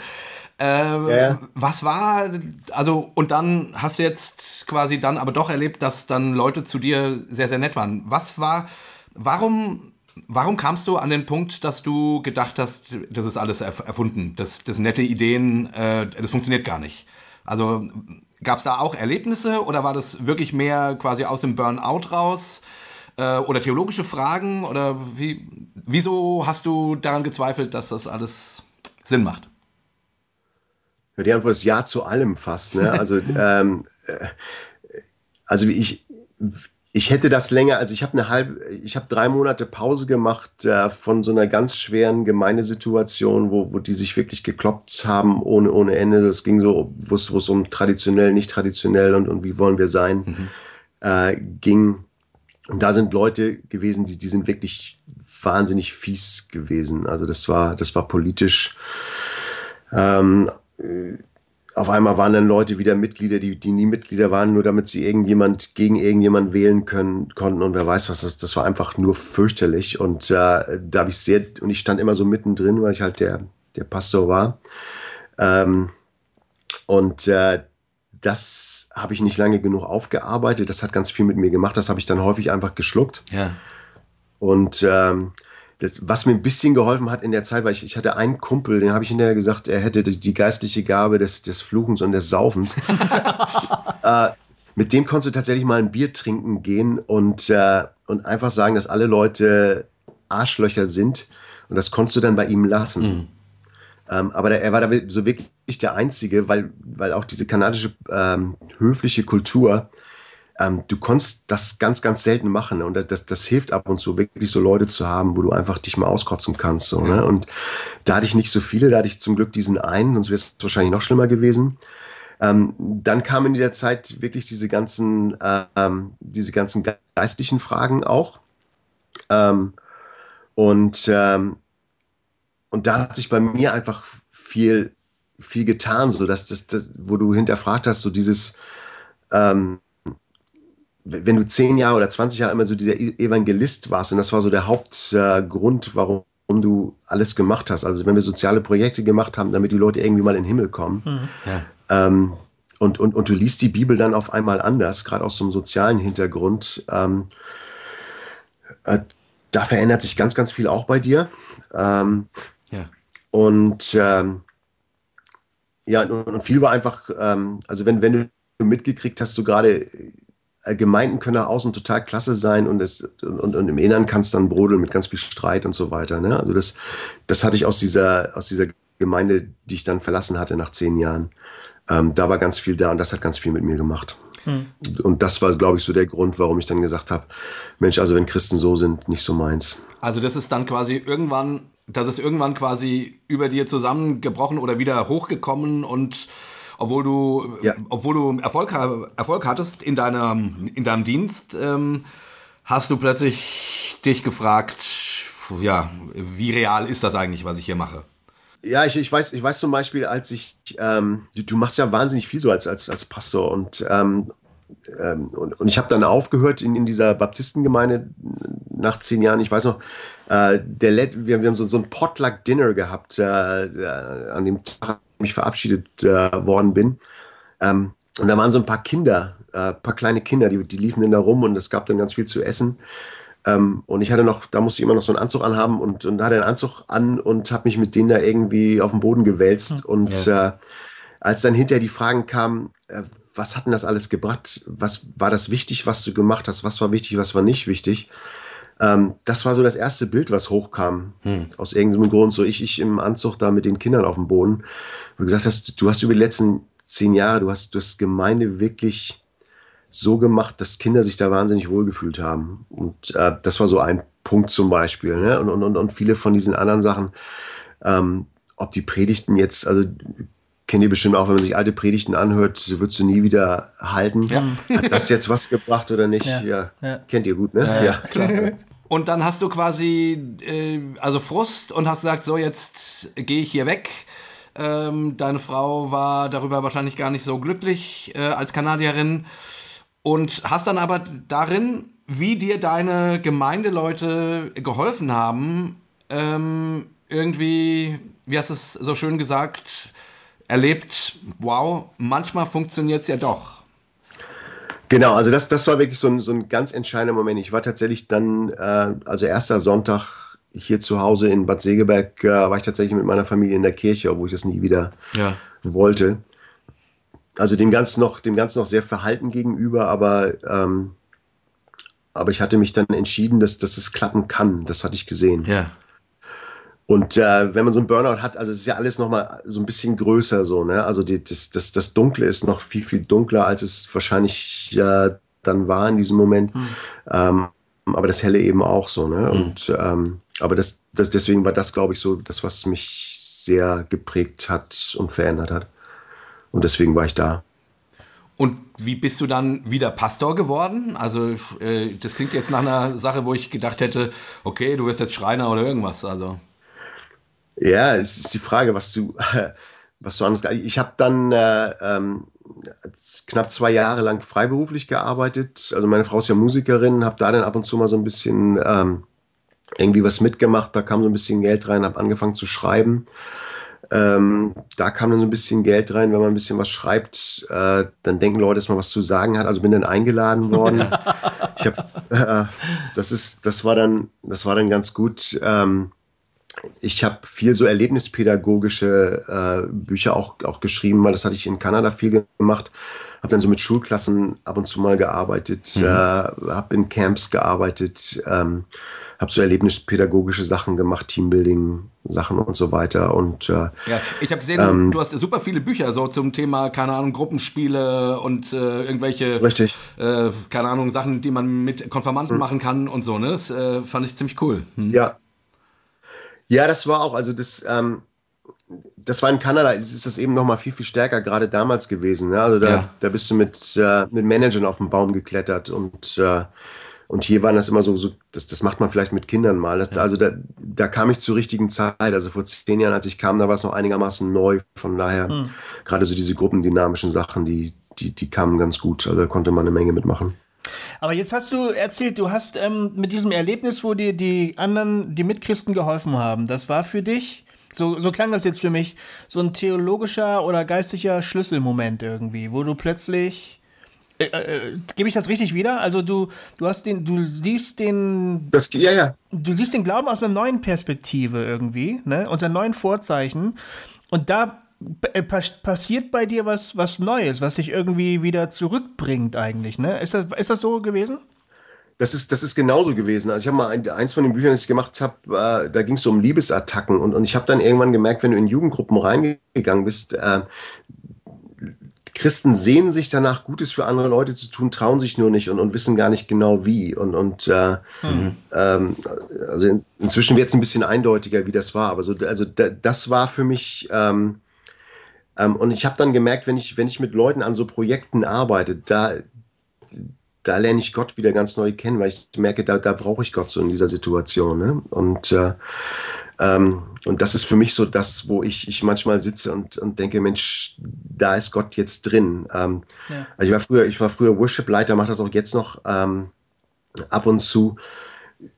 Äh, ja. Was war, also, und dann hast du jetzt quasi dann aber doch erlebt, dass dann Leute zu dir sehr, sehr nett waren. Was war, warum, warum kamst du an den Punkt, dass du gedacht hast, das ist alles erfunden, das, das nette Ideen, äh, das funktioniert gar nicht? Also, Gab es da auch Erlebnisse oder war das wirklich mehr quasi aus dem Burnout raus? Äh, oder theologische Fragen? Oder wie, wieso hast du daran gezweifelt, dass das alles Sinn macht? Ja, die Antwort ist ja zu allem fast. Ne? Also, [laughs] ähm, äh, also ich, ich hätte das länger, also ich habe eine halbe, ich habe drei Monate Pause gemacht äh, von so einer ganz schweren Gemeindesituation, wo, wo die sich wirklich gekloppt haben ohne, ohne Ende. Das ging so, wo es um traditionell, nicht traditionell und, und wie wollen wir sein, mhm. äh, ging. Und da sind Leute gewesen, die, die sind wirklich wahnsinnig fies gewesen. Also das war, das war politisch. Ähm, auf einmal waren dann Leute wieder Mitglieder, die, die nie Mitglieder waren, nur damit sie irgendjemand gegen irgendjemand wählen können konnten und wer weiß was. Das, das war einfach nur fürchterlich und äh, da habe ich sehr und ich stand immer so mittendrin, weil ich halt der der Pastor war ähm, und äh, das habe ich nicht lange genug aufgearbeitet. Das hat ganz viel mit mir gemacht. Das habe ich dann häufig einfach geschluckt. Ja. Und ähm, das, was mir ein bisschen geholfen hat in der Zeit, weil ich, ich hatte einen Kumpel, den habe ich hinterher gesagt, er hätte die, geistliche Gabe des, des Fluchens und des Saufens. [laughs] äh, mit dem konntest du tatsächlich mal ein Bier trinken gehen und, äh, und einfach sagen, dass alle Leute Arschlöcher sind. Und das konntest du dann bei ihm lassen. Mhm. Ähm, aber der, er war da so wirklich der Einzige, weil, weil auch diese kanadische ähm, höfliche Kultur, ähm, du konntest das ganz, ganz selten machen. Ne? Und das, das, das, hilft ab und zu, wirklich so Leute zu haben, wo du einfach dich mal auskotzen kannst. So, ne? Und da hatte ich nicht so viele, da hatte ich zum Glück diesen einen, sonst wäre es wahrscheinlich noch schlimmer gewesen. Ähm, dann kamen in dieser Zeit wirklich diese ganzen, ähm, diese ganzen geistlichen Fragen auch. Ähm, und, ähm, und da hat sich bei mir einfach viel, viel getan, so dass das, das wo du hinterfragt hast, so dieses, ähm, wenn du zehn Jahre oder 20 Jahre immer so dieser e-, Evangelist warst, und das war so der Hauptgrund, äh, warum du alles gemacht hast. Also wenn wir soziale Projekte gemacht haben, damit die Leute irgendwie mal in den Himmel kommen. Mhm. Ja. Ähm, und, und, und du liest die Bibel dann auf einmal anders, gerade aus so einem sozialen Hintergrund. Ähm, äh, da verändert sich ganz, ganz viel auch bei dir. Ähm, ja. Und ähm, ja, und, und, viel war einfach, ähm, also wenn, wenn du mitgekriegt hast, so gerade Gemeinden können nach außen total klasse sein und, es, und, und im Inneren kann es dann brodeln mit ganz viel Streit und so weiter. Ne? Also das, das hatte ich aus dieser, aus dieser Gemeinde, die ich dann verlassen hatte nach zehn Jahren. Ähm, da war ganz viel da und das hat ganz viel mit mir gemacht. Hm. Und das war, glaube ich, so der Grund, warum ich dann gesagt habe, Mensch, also wenn Christen so sind, nicht so meins. Also das ist dann quasi irgendwann, das ist irgendwann quasi über dir zusammengebrochen oder wieder hochgekommen und obwohl du, ja. obwohl du Erfolg, Erfolg hattest in deinem, in deinem Dienst, ähm, hast du plötzlich dich gefragt, ja, wie real ist das eigentlich, was ich hier mache? Ja, ich, ich, weiß, ich weiß zum Beispiel, als ich, ähm, du, du, machst ja wahnsinnig viel so als, als, als Pastor und, ähm, ähm, und, und, ich habe dann aufgehört in, in dieser Baptistengemeinde nach zehn Jahren. Ich weiß noch, äh, der Let wir, wir haben so, so ein Potluck-Dinner gehabt, äh, äh, an dem Tag, ich verabschiedet äh, worden bin. Ähm, und da waren so ein paar Kinder, ein äh, paar kleine Kinder, die, die liefen dann da rum und es gab dann ganz viel zu essen. Ähm, und ich hatte noch, da musste ich immer noch so einen Anzug anhaben und, und hatte einen Anzug an und habe mich mit denen da irgendwie auf den Boden gewälzt. Hm. Und ja. äh, als dann hinterher die Fragen kamen, äh, was hat denn das alles gebracht? Was war das wichtig, was du gemacht hast? Was war wichtig, was war nicht wichtig? Ähm, das war so das erste Bild, was hochkam. Hm. Aus irgendeinem Grund. So ich, ich im Anzug da mit den Kindern auf dem Boden. Wo du gesagt hast, du hast über die letzten zehn Jahre, du hast, du hast Gemeinde wirklich so gemacht, dass Kinder sich da wahnsinnig wohlgefühlt haben. Und äh, das war so ein Punkt zum Beispiel. Ne? Und, und, und viele von diesen anderen Sachen, ähm, ob die Predigten jetzt, also kennt ihr bestimmt auch, wenn man sich alte Predigten anhört, würdest du nie wieder halten. Ja. Hat das jetzt was gebracht oder nicht? Ja, ja. ja. kennt ihr gut, ne? Ja, klar. Und dann hast du quasi, äh, also Frust und hast gesagt, so jetzt gehe ich hier weg. Ähm, deine Frau war darüber wahrscheinlich gar nicht so glücklich äh, als Kanadierin. Und hast dann aber darin, wie dir deine Gemeindeleute geholfen haben, ähm, irgendwie, wie hast du es so schön gesagt, erlebt, wow, manchmal funktioniert es ja doch. Genau, also das, das war wirklich so ein, so ein ganz entscheidender Moment. Ich war tatsächlich dann, äh, also erster Sonntag hier zu Hause in Bad Segeberg, äh, war ich tatsächlich mit meiner Familie in der Kirche, obwohl ich das nie wieder ja. wollte also dem Ganzen noch, dem Ganzen noch sehr verhalten gegenüber, aber, ähm, aber ich hatte mich dann entschieden, dass, dass es klappen kann. Das hatte ich gesehen. Ja. Und äh, wenn man so einen Burnout hat, also es ist ja alles nochmal so ein bisschen größer so, ne? Also die, das, das, das Dunkle ist noch viel, viel dunkler, als es wahrscheinlich ja dann war in diesem Moment. Hm. Ähm, aber das Helle eben auch so, ne? Hm. Und ähm, aber das, das, deswegen war das, glaube ich, so das, was mich sehr geprägt hat und verändert hat. Und deswegen war ich da. Und wie bist du dann wieder Pastor geworden? Also, äh, das klingt jetzt nach einer Sache, wo ich gedacht hätte, okay, du wirst jetzt Schreiner oder irgendwas. Also. Ja, es ist die Frage, was du, [laughs] was du anders. Ich habe dann äh, ähm, knapp zwei Jahre lang freiberuflich gearbeitet. Also, meine Frau ist ja Musikerin, habe da dann ab und zu mal so ein bisschen ähm, irgendwie was mitgemacht. Da kam so ein bisschen Geld rein, habe angefangen zu schreiben. Ähm, da kam dann so ein bisschen Geld rein, wenn man ein bisschen was schreibt, äh, dann denken Leute, dass man was zu sagen hat. Also bin dann eingeladen worden. [laughs] ich habe, äh, das ist, das war dann, das war dann ganz gut. Ähm, ich habe viel so erlebnispädagogische äh, Bücher auch, auch geschrieben, weil das hatte ich in Kanada viel gemacht. Habe dann so mit Schulklassen ab und zu mal gearbeitet, mhm. äh, habe in Camps gearbeitet. Ähm, habe so erlebnispädagogische Sachen gemacht, Teambuilding-Sachen und so weiter. Und äh, ja, ich habe gesehen, ähm, du hast super viele Bücher so zum Thema, keine Ahnung, Gruppenspiele und äh, irgendwelche, richtig, äh, keine Ahnung, Sachen, die man mit Konfirmanden hm. machen kann und so. Ne, das äh, fand ich ziemlich cool. Hm. Ja, ja, das war auch, also das. Ähm, das war in Kanada, ist das eben noch mal viel, viel stärker gerade damals gewesen. Ne? Also da, ja. da bist du mit, äh, mit Managern auf den Baum geklettert und äh, und hier waren das immer so, so das, das macht man vielleicht mit Kindern mal. Das. Also da, da kam ich zur richtigen Zeit. Also vor zehn Jahren, als ich kam, da war es noch einigermaßen neu. Von daher, hm. gerade so diese gruppendynamischen Sachen, die, die, die kamen ganz gut. Also da konnte man eine Menge mitmachen. Aber jetzt hast du erzählt, du hast ähm, mit diesem Erlebnis, wo dir die anderen, die Mitchristen geholfen haben, das war für dich, so, so klang das jetzt für mich, so ein theologischer oder geistlicher Schlüsselmoment irgendwie, wo du plötzlich äh, äh, Gebe ich das richtig wieder? Also du, du hast den, du siehst den. Das, ja, ja. Du siehst den Glauben aus einer neuen Perspektive irgendwie, ne? Unter neuen Vorzeichen. Und da äh, passiert bei dir was, was Neues, was dich irgendwie wieder zurückbringt, eigentlich, ne? Ist das, ist das so gewesen? Das ist, das ist genauso gewesen. Also ich habe mal ein, eins von den Büchern, das ich gemacht habe, äh, da ging es so um Liebesattacken und, und ich habe dann irgendwann gemerkt, wenn du in Jugendgruppen reingegangen bist, äh, Christen sehnen sich danach, Gutes für andere Leute zu tun, trauen sich nur nicht und, und wissen gar nicht genau wie. Und, und äh, mhm. ähm, also in, inzwischen wird es ein bisschen eindeutiger, wie das war. Aber so, also da, das war für mich. Ähm, ähm, und ich habe dann gemerkt, wenn ich, wenn ich mit Leuten an so Projekten arbeite, da, da lerne ich Gott wieder ganz neu kennen, weil ich merke, da, da brauche ich Gott so in dieser Situation. Ne? Und äh, ähm, und das ist für mich so das, wo ich, ich manchmal sitze und, und denke, Mensch, da ist Gott jetzt drin. Ähm, ja. also ich war früher, ich war früher Worship-Leiter, mache das auch jetzt noch ähm, ab und zu.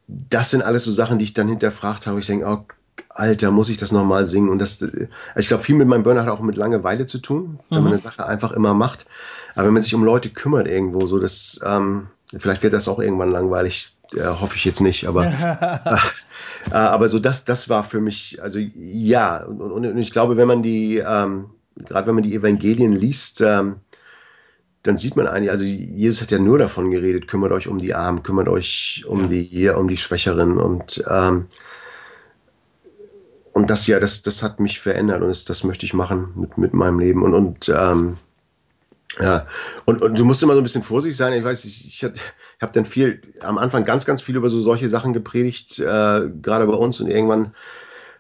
Das sind alles so Sachen, die ich dann hinterfragt habe. Ich denke, oh, Alter, muss ich das nochmal singen? Und das, also ich glaube, viel mit meinem Burner hat auch mit Langeweile zu tun, wenn mhm. man eine Sache einfach immer macht. Aber wenn man sich um Leute kümmert irgendwo, so das, ähm, vielleicht wird das auch irgendwann langweilig, äh, hoffe ich jetzt nicht, aber [laughs] äh, äh, aber so das, das war für mich, also ja, und, und, und ich glaube, wenn man die, ähm, gerade wenn man die Evangelien liest, ähm, dann sieht man eigentlich, also Jesus hat ja nur davon geredet, kümmert euch um die Armen, kümmert euch um ja. die, um die Schwächeren und ähm, und das ja, das, das hat mich verändert und das, das möchte ich machen mit, mit meinem Leben und, und ähm, ja, und, und du musst immer so ein bisschen vorsichtig sein. Ich weiß, ich, ich, habe dann viel, am Anfang ganz, ganz viel über so solche Sachen gepredigt, äh, gerade bei uns. Und irgendwann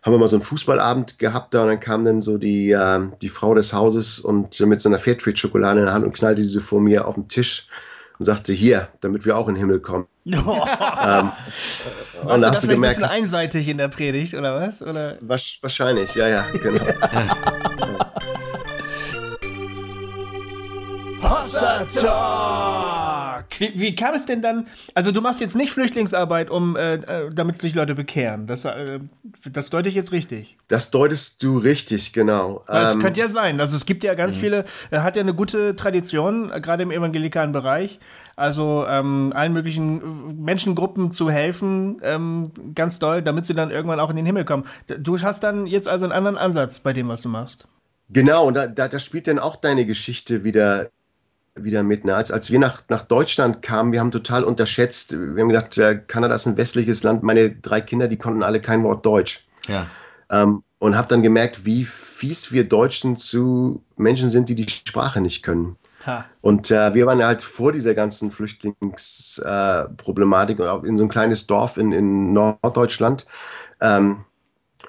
haben wir mal so einen Fußballabend gehabt da und dann kam dann so die, äh, die Frau des Hauses und mit so einer Fairtrade-Schokolade in der Hand und knallte diese vor mir auf den Tisch und sagte, hier, damit wir auch in den Himmel kommen. [laughs] Ähm, und dann hast du gemerkt, ein bisschen einseitig in der Predigt, oder was? Oder? Wahrscheinlich, ja, ja, genau. [laughs] Hossa Talk! Wie, wie, kam es denn dann? Also, du machst jetzt nicht Flüchtlingsarbeit, um äh, äh damit sich Leute bekehren. Das, äh, das deute ich jetzt richtig. Das deutest du richtig, genau. Das ähm, könnte ja sein. Also, es gibt ja ganz mhm. viele, er hat ja eine gute Tradition, äh, gerade im evangelikalen Bereich. Also, ähm, allen möglichen äh, Menschengruppen zu helfen, ähm, ganz doll, damit sie dann irgendwann auch in den Himmel kommen. Du hast dann jetzt also einen anderen Ansatz bei dem, was du machst. Genau, und da, da, da spielt dann auch deine Geschichte wieder wieder mit. Ne? Als, als wir nach, nach Deutschland kamen, wir haben total unterschätzt, wir haben gedacht, äh, Kanada ist ein westliches Land. Meine drei Kinder, die konnten alle kein Wort Deutsch. Ja. Ähm, und habe dann gemerkt, wie fies wir Deutschen zu Menschen sind, die die Sprache nicht können. Ha. Und äh, wir waren halt vor dieser ganzen Flüchtlingsproblematik äh, und auch in so ein kleines Dorf in, in Norddeutschland. Ähm,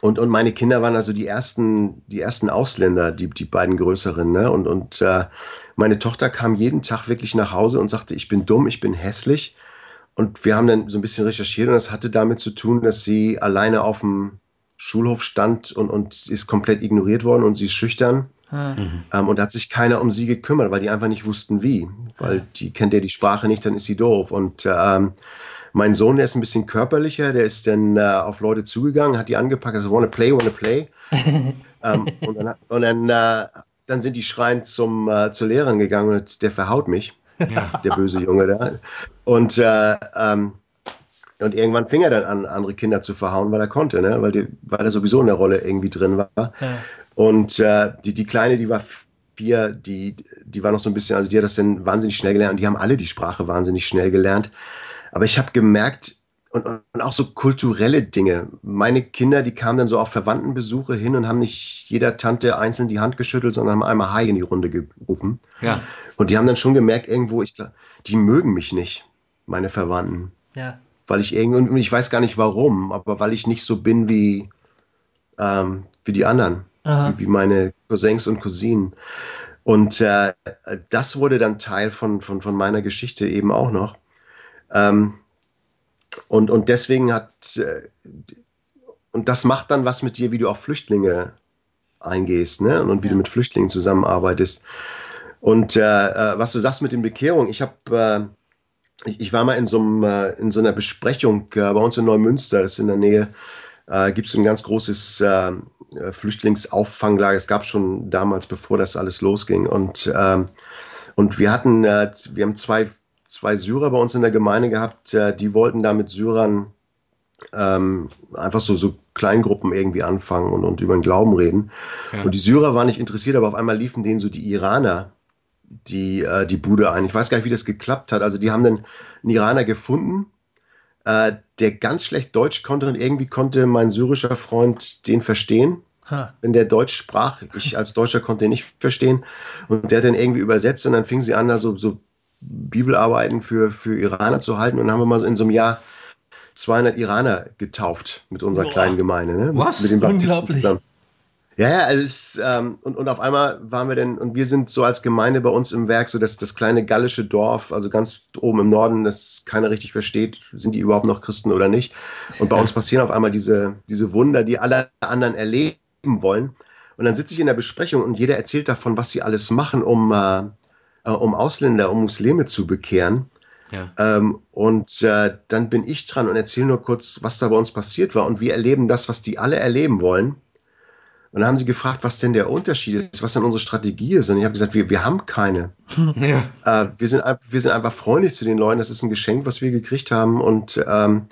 und, und meine Kinder waren also die ersten, die ersten Ausländer, die, die beiden größeren. Ne? Und, und äh, meine Tochter kam jeden Tag wirklich nach Hause und sagte, ich bin dumm, ich bin hässlich. Und wir haben dann so ein bisschen recherchiert und das hatte damit zu tun, dass sie alleine auf dem Schulhof stand und, und ist komplett ignoriert worden und sie ist schüchtern. Mhm. Ähm, und da hat sich keiner um sie gekümmert, weil die einfach nicht wussten, wie. Weil die kennt ja die Sprache nicht, dann ist sie doof. Und ähm, mein Sohn, der ist ein bisschen körperlicher, der ist dann äh, auf Leute zugegangen, hat die angepackt, also wanna play, wanna play. [laughs] ähm, und dann, und dann, äh, dann sind die schreiend zum, äh, zur Lehrerin gegangen und der verhaut mich, ja. der böse Junge da. Und, äh, ähm, und irgendwann fing er dann an, andere Kinder zu verhauen, weil er konnte, ne? weil, die, weil er sowieso in der Rolle irgendwie drin war. Ja. Und äh, die, die Kleine, die war vier, die, die war noch so ein bisschen, also die hat das dann wahnsinnig schnell gelernt und die haben alle die Sprache wahnsinnig schnell gelernt. Aber ich habe gemerkt, und, und auch so kulturelle Dinge. Meine Kinder, die kamen dann so auf Verwandtenbesuche hin und haben nicht jeder Tante einzeln die Hand geschüttelt, sondern haben einmal Hi in die Runde gerufen. Ja. Und die haben dann schon gemerkt, irgendwo, ich, die mögen mich nicht, meine Verwandten. Ja. Weil ich irgendwie, und ich weiß gar nicht warum, aber weil ich nicht so bin wie, ähm, wie die anderen, wie, wie, meine Cousins und Cousinen. Und äh, das wurde dann Teil von, von, von meiner Geschichte eben auch noch. Ähm, und, und deswegen hat, äh, und das macht dann was mit dir, wie du auf Flüchtlinge eingehst, ne? Und, und wie ja. du mit Flüchtlingen zusammenarbeitest. Und äh, äh was du sagst mit den Bekehrungen, ich habe, äh, ich, ich, war mal in so, einem, äh, in so einer Besprechung äh, bei uns in Neumünster, das ist in der Nähe, äh, gibt es ein ganz großes äh, Flüchtlingsauffanglager. Es gab schon damals, bevor das alles losging. Und, ähm, und wir hatten, äh, wir haben zwei zwei Syrer bei uns in der Gemeinde gehabt, äh, die wollten da mit Syrern ähm, einfach so, so Kleingruppen irgendwie anfangen und, und über den Glauben reden. Ja. Und die Syrer waren nicht interessiert, aber auf einmal liefen denen so die Iraner die, äh, die Bude ein. Ich weiß gar nicht, wie das geklappt hat. Also die haben dann einen Iraner gefunden, äh, der ganz schlecht Deutsch konnte und irgendwie konnte mein syrischer Freund den verstehen. Ha. Wenn der Deutsch sprach, ich als Deutscher konnte ihn nicht verstehen. Und der hat dann irgendwie übersetzt und dann fing sie an, da so, so Bibelarbeiten für, für Iraner zu halten. Und dann haben wir mal so in so einem Jahr 200 Iraner getauft mit unserer Boah. kleinen Gemeinde, ne? Was? Mit, mit den Baptisten zusammen. Ja, ja, also es, ähm, und, und auf einmal waren wir denn, und wir sind so als Gemeinde bei uns im Werk, so dass das kleine gallische Dorf, also ganz oben im Norden, das keiner richtig versteht, sind die überhaupt noch Christen oder nicht. Und bei uns passieren auf einmal diese, diese Wunder, die alle anderen erleben wollen. Und dann sitze ich in der Besprechung und jeder erzählt davon, was sie alles machen, um, äh, äh, um Ausländer, um Muslime zu bekehren. Ja. Ähm, und äh, dann bin ich dran und erzähle nur kurz, was da bei uns passiert war. Und wir erleben das, was die alle erleben wollen. Und dann haben sie gefragt, was denn der Unterschied ist, was denn unsere Strategie ist. Und ich habe gesagt, wir, wir haben keine. [laughs] Ja. Äh, wir, sind, wir sind einfach freundlich zu den Leuten. Das ist ein Geschenk, was wir gekriegt haben. Und, ähm,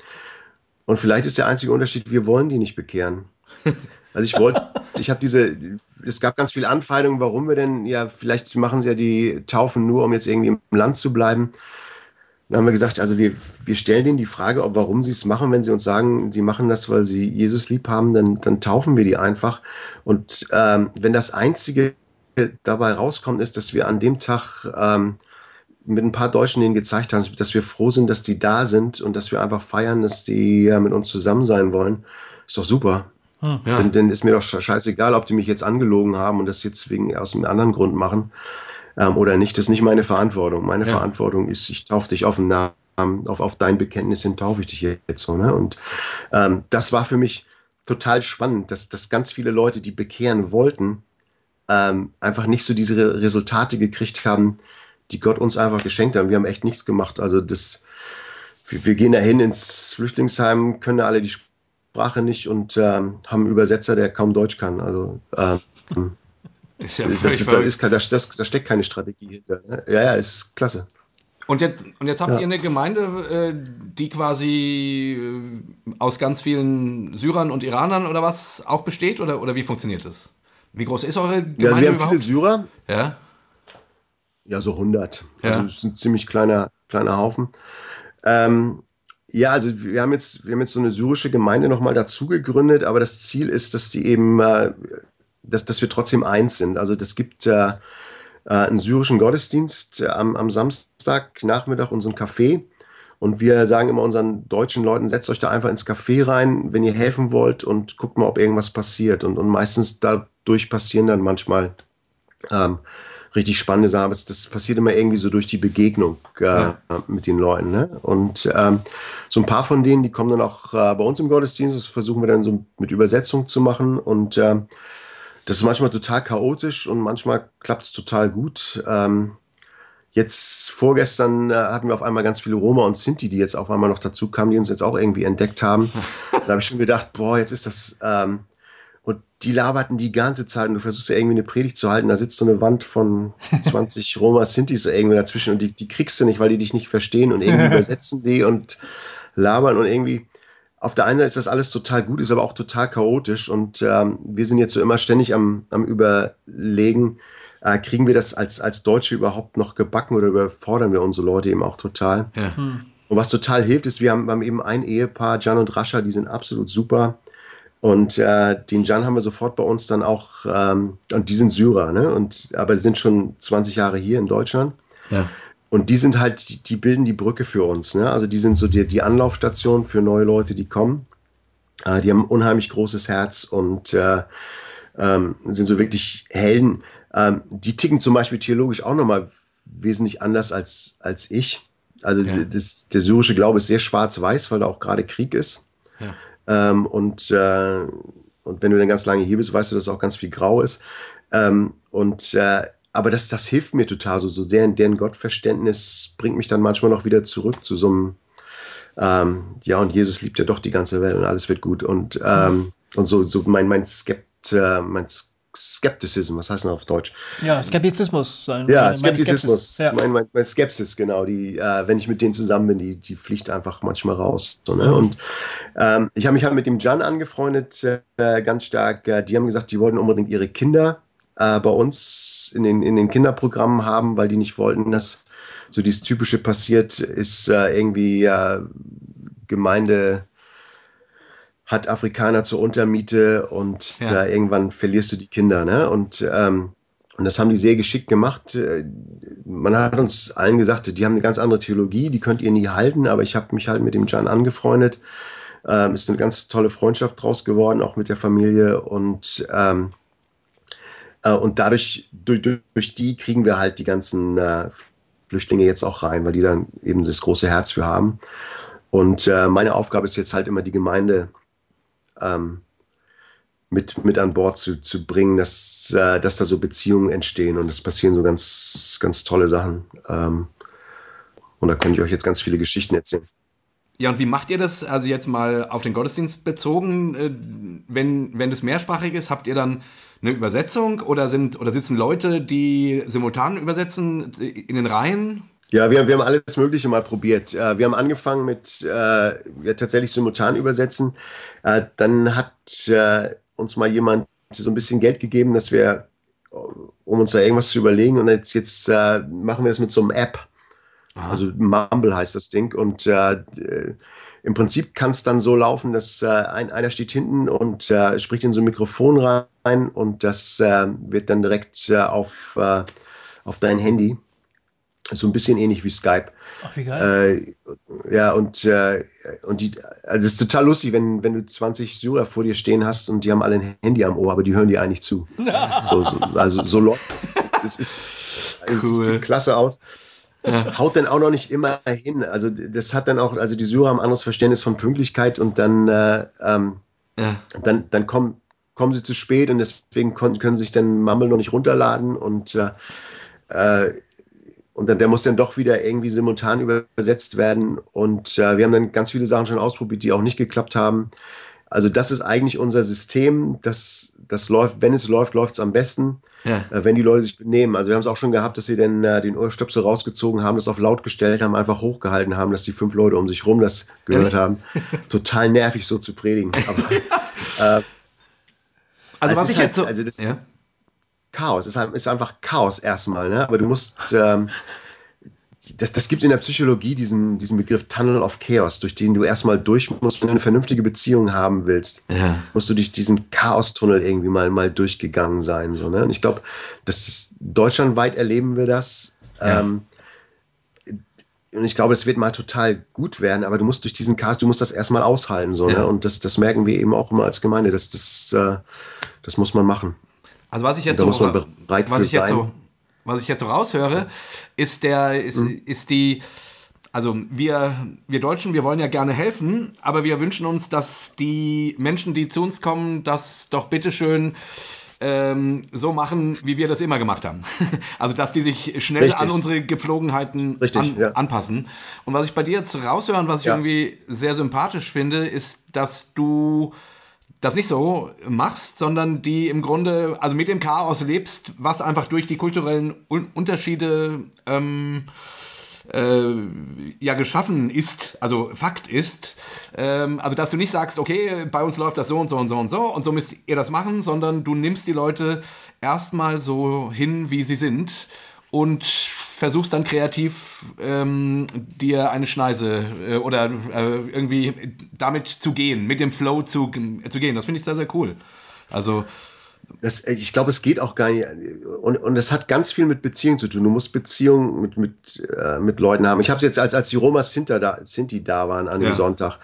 und vielleicht ist der einzige Unterschied, wir wollen die nicht bekehren. [laughs] Also ich wollte, ich habe diese, es gab ganz viele Anfeindungen, warum wir denn, ja, vielleicht machen sie ja die Taufen nur, um jetzt irgendwie im Land zu bleiben. Dann haben wir gesagt, also wir, wir stellen denen die Frage, ob warum sie es machen, wenn sie uns sagen, die machen das, weil sie Jesus lieb haben, dann, dann taufen wir die einfach. Und ähm, wenn das Einzige dabei rauskommt, ist, dass wir an dem Tag ähm, mit ein paar Deutschen denen gezeigt haben, dass wir froh sind, dass die da sind und dass wir einfach feiern, dass die ja, mit uns zusammen sein wollen, ist doch super. Hm. Ja. Denn, denn ist mir doch scheißegal, ob die mich jetzt angelogen haben und das jetzt wegen aus einem anderen Grund machen ähm, oder nicht. Das ist nicht meine Verantwortung. Meine ja. Verantwortung ist, ich taufe dich auf den Namen, auf, auf dein Bekenntnis hin taufe ich dich jetzt so. Ne? Und ähm, das war für mich total spannend, dass, dass ganz viele Leute, die bekehren wollten, ähm, einfach nicht so diese Resultate gekriegt haben, die Gott uns einfach geschenkt hat. Wir haben echt nichts gemacht. Also das, wir, wir gehen dahin ins Flüchtlingsheim, können da alle die Sprache nicht und ähm, haben einen Übersetzer, der kaum Deutsch kann. Also ähm, ist ja das, ist, da, ist, da, da, steckt keine Strategie hinter. Ne? Ja, ja, ist klasse. Und jetzt, und jetzt habt ja. ihr eine Gemeinde, äh, die quasi äh, aus ganz vielen Syrern und Iranern oder was auch besteht? Oder, oder wie funktioniert das? Wie groß ist eure Gemeinde ja, also wir haben überhaupt? viele Syrer. Ja. Ja, so 100. Ja. Also es ist ein ziemlich kleiner, kleiner Haufen. Ähm, ja, also wir haben jetzt, wir haben jetzt so eine syrische Gemeinde nochmal dazu gegründet, aber das Ziel ist, dass die eben, äh, dass, dass wir trotzdem eins sind. Also das gibt äh, äh, einen syrischen Gottesdienst äh, am, am Samstagnachmittag, unseren Café. Und wir sagen immer unseren deutschen Leuten, setzt euch da einfach ins Café rein, wenn ihr helfen wollt und guckt mal, ob irgendwas passiert. Und, und meistens dadurch passieren dann manchmal ähm, richtig spannende Sachen. Das passiert immer irgendwie so durch die Begegnung äh, ja. mit den Leuten. Ne? Und ähm, so ein paar von denen, die kommen dann auch äh, bei uns im Gottesdienst. Das versuchen wir dann so mit Übersetzung zu machen. Und äh, das ist manchmal total chaotisch und manchmal klappt es total gut. Ähm, Jetzt vorgestern äh, hatten wir auf einmal ganz viele Roma und Sinti, die jetzt auf einmal noch dazu kamen, die uns jetzt auch irgendwie entdeckt haben. [laughs] da habe ich schon gedacht, boah, jetzt ist das. Ähm, Und die laberten die ganze Zeit und du versuchst ja irgendwie eine Predigt zu halten, da sitzt so eine Wand von [laughs] 20 Roma Sintis so irgendwie dazwischen und die, die kriegst du nicht, weil die dich nicht verstehen und irgendwie [laughs] übersetzen die und labern und irgendwie auf der einen Seite ist das alles total gut, ist aber auch total chaotisch und ähm, wir sind jetzt so immer ständig am, am Überlegen, äh, kriegen wir das als, als Deutsche überhaupt noch gebacken oder überfordern wir unsere Leute eben auch total? Ja. Hm. Und was total hilft, ist, wir haben, wir haben eben ein Ehepaar, Jan und Rascha, die sind absolut super. Und äh, den Jan haben wir sofort bei uns dann auch, ähm, und die sind Syrer, ne? Und, aber die sind schon 20 Jahre hier in Deutschland. Ja. Und die sind halt, die, die, bilden die Brücke für uns. Ne? Also die sind so die, die Anlaufstation für neue Leute, die kommen. Äh, die haben ein unheimlich großes Herz und äh, ähm, sind so wirklich Helden. Ähm, die ticken zum Beispiel theologisch auch nochmal wesentlich anders als, als ich. Also ja. das, der syrische Glaube ist sehr schwarz-weiß, weil da auch gerade Krieg ist. Ja. Ähm, und, äh, und wenn du dann ganz lange hier bist, weißt du, dass auch ganz viel grau ist. Ähm, und äh, aber das, das hilft mir total. So, so deren, deren Gottverständnis bringt mich dann manchmal noch wieder zurück zu so einem, ähm, ja, und Jesus liebt ja doch die ganze Welt und alles wird gut. Und, ähm, und so, so mein, mein, Skept, äh, mein Skepticism, was heißt das auf Deutsch? Ja, Skeptizismus. Sein, ja, Skeptizismus. Ja. Mein, mein, mein, Skepsis, genau. Die, äh, wenn ich mit denen zusammen bin, die, die fliegt einfach manchmal raus. So, ne? Und ähm, ich habe mich halt mit dem Jan angefreundet, äh, ganz stark. Äh, die haben gesagt, die wollten unbedingt ihre Kinder äh, bei uns in den, in den Kinderprogrammen haben, weil die nicht wollten, dass so dieses Typische passiert, ist äh, irgendwie Gemeinde hat Afrikaner zur Untermiete und ja. da irgendwann verlierst du die Kinder. Ne? Und, ähm, und das haben die sehr geschickt gemacht. Äh, man hat uns allen gesagt, die haben eine ganz andere Theologie, die könnt ihr nie halten, aber ich habe mich halt mit dem Jan angefreundet. Ähm, ist eine ganz tolle Freundschaft draus geworden, auch mit der Familie. Und, ähm, äh, und dadurch, durch, durch die kriegen wir halt die ganzen äh, Flüchtlinge jetzt auch rein, weil die dann eben das große Herz für haben. Und äh, meine Aufgabe ist jetzt halt immer die Gemeinde ähm, mit, mit an Bord zu, zu bringen, dass, äh, dass da so Beziehungen entstehen und es passieren so ganz, ganz tolle Sachen. Ähm, und da könnte ich euch jetzt ganz viele Geschichten erzählen. Ja, und wie macht ihr das? Also jetzt mal auf den Gottesdienst bezogen, äh, wenn, wenn das mehrsprachig ist, habt ihr dann eine Übersetzung oder sind oder sitzen Leute, die simultan übersetzen in den Reihen? Ja, wir, wir haben alles Mögliche mal probiert. Äh, wir haben angefangen mit äh, ja, tatsächlich simultan übersetzen. Äh, dann hat äh, uns mal jemand so ein bisschen Geld gegeben, dass wir, um uns da irgendwas zu überlegen, und jetzt, jetzt äh, machen wir das mit so einem App. Aha. Also Mumble heißt das Ding. Und äh, im Prinzip kann es dann so laufen, dass ein, einer steht hinten und spricht in so ein Mikrofon rein und das wird dann direkt auf, auf dein Handy so ein bisschen ähnlich wie Skype. Ach, wie geil. Äh, ja, und, äh, und die, also es ist total lustig, wenn, wenn du 20 Syrer vor dir stehen hast und die haben alle ein Handy am Ohr, aber die hören dir eigentlich zu. [laughs] so, so, also so läuft Das ist, das cool. sieht klasse aus. Ja. Haut dann auch noch nicht immer hin. Also das hat dann auch, also die Syrer haben ein anderes Verständnis von Pünktlichkeit und dann, äh, ähm, ja. dann, dann kommen, kommen sie zu spät und deswegen können, können sich dann Mammel noch nicht runterladen und äh, äh und dann, der muss dann doch wieder irgendwie simultan übersetzt werden. Und äh, wir haben dann ganz viele Sachen schon ausprobiert, die auch nicht geklappt haben. Also das ist eigentlich unser System. Das, das läuft, wenn es läuft, läuft es am besten, ja. äh, wenn die Leute sich benehmen. Also wir haben es auch schon gehabt, dass sie dann äh, den Ohrstöpsel rausgezogen haben, das auf laut gestellt haben, einfach hochgehalten haben, dass die fünf Leute um sich rum das gehört haben. [laughs] Total nervig so zu predigen. Aber, [laughs] äh, also, was ich halt, jetzt so... Also das, ja. Chaos. Es ist einfach Chaos erstmal, ne? Aber du musst, ähm, das, das gibt in der Psychologie diesen, diesen Begriff Tunnel of Chaos, durch den du erstmal durch musst, wenn du eine vernünftige Beziehung haben willst, ja. musst du durch diesen Chaos-Tunnel irgendwie mal, mal durchgegangen sein. So, ne? Und ich glaube, deutschlandweit erleben wir das. Ja. Ähm, und ich glaube, es wird mal total gut werden, aber du musst durch diesen Chaos, du musst das erstmal aushalten. So, ne? ja. ne? Und das, das merken wir eben auch immer als Gemeinde. Das, das, äh, das muss man machen. Also was ich jetzt da so, muss man bereit was ich jetzt so, was ich jetzt so raushöre, ist der, ist, mhm. ist die, also wir, wir Deutschen, wir wollen ja gerne helfen, aber wir wünschen uns, dass die Menschen, die zu uns kommen, das doch bitteschön ähm, so machen, wie wir das immer gemacht haben. [laughs] also dass die sich schnell Richtig. an unsere Gepflogenheiten Richtig, an, ja. anpassen. Und was ich bei dir jetzt raushöre und was ich ja. irgendwie sehr sympathisch finde, ist, dass du das nicht so machst, sondern die im Grunde, also mit dem Chaos lebst, was einfach durch die kulturellen Un Unterschiede ähm, äh, ja geschaffen ist, also Fakt ist. Ähm, also dass du nicht sagst, okay, bei uns läuft das so und so und so und so und so müsst ihr das machen, sondern du nimmst die Leute erstmal so hin, wie sie sind und versuchst dann kreativ ähm, dir eine Schneise äh, oder äh, irgendwie damit zu gehen, mit dem Flow zu, zu gehen. Das finde ich sehr, sehr cool. Also das, äh, ich glaube, es geht auch gar nicht. Und, und das hat ganz viel mit Beziehungen zu tun. Du musst Beziehungen mit, mit, äh, mit Leuten haben. Ich habe es jetzt, als, als die Romas Sinter da, Sinti da waren an dem ja. Sonntag,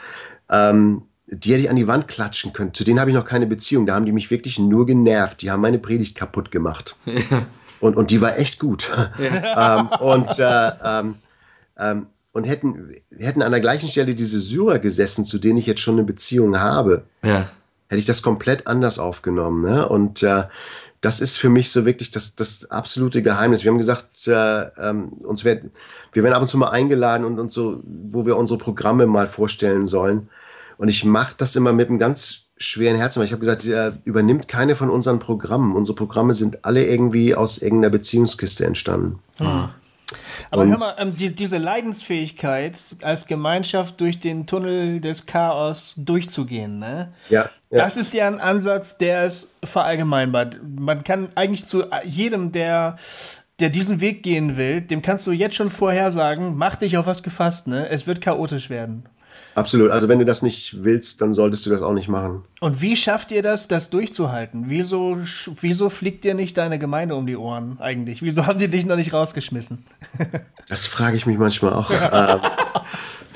ähm, die hätte ich an die Wand klatschen können. Zu denen habe ich noch keine Beziehung. Da haben die mich wirklich nur genervt. Die haben meine Predigt kaputt gemacht. Ja. Und, und die war echt gut. [laughs] Ähm, und, äh, ähm, ähm, und hätten, hätten an der gleichen Stelle diese Syrer gesessen, zu denen ich jetzt schon eine Beziehung habe, ja. hätte ich das komplett anders aufgenommen. Ne? Und äh, das ist für mich so wirklich das, das absolute Geheimnis. Wir haben gesagt, äh, ähm, uns werd, wir werden ab und zu mal eingeladen und, und so, wo wir unsere Programme mal vorstellen sollen. Und ich mache das immer mit einem ganz schweren Herzen, weil ich habe gesagt, er übernimmt keine von unseren Programmen. Unsere Programme sind alle irgendwie aus irgendeiner Beziehungskiste entstanden. Mhm. Aber und hör mal, ähm, die, diese Leidensfähigkeit als Gemeinschaft durch den Tunnel des Chaos durchzugehen, ne? Ja, ja. Das ist ja ein Ansatz, der ist verallgemeinbar. Man kann eigentlich zu jedem, der der diesen Weg gehen will, dem kannst du jetzt schon vorhersagen, mach dich auf was gefasst, ne? Es wird chaotisch werden. Absolut. Also wenn du das nicht willst, dann solltest du das auch nicht machen. Und wie schafft ihr das, das durchzuhalten? Wieso, wieso fliegt dir nicht deine Gemeinde um die Ohren eigentlich? Wieso haben die dich noch nicht rausgeschmissen? [laughs] das frage ich mich manchmal auch. ähm,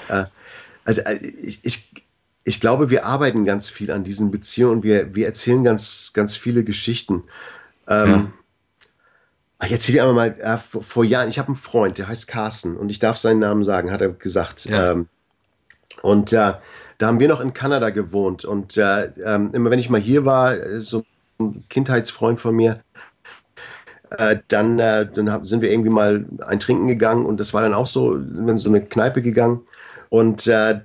äh, also äh, ich, ich, ich glaube, wir arbeiten ganz viel an diesen Beziehungen und wir, wir erzählen ganz, ganz viele Geschichten. Ähm, ja. Ich erzähle dir einmal mal, äh, vor, vor, Jahren, ich habe einen Freund, der heißt Carsten und ich darf seinen Namen sagen, hat er gesagt. Ja. Ähm, und äh, da haben wir noch in Kanada gewohnt. Und äh, ähm, immer wenn ich mal hier war, so ein Kindheitsfreund von mir, äh, dann, äh, dann sind wir irgendwie mal ein Trinken gegangen und das war dann auch so, in so eine Kneipe gegangen. Und, äh,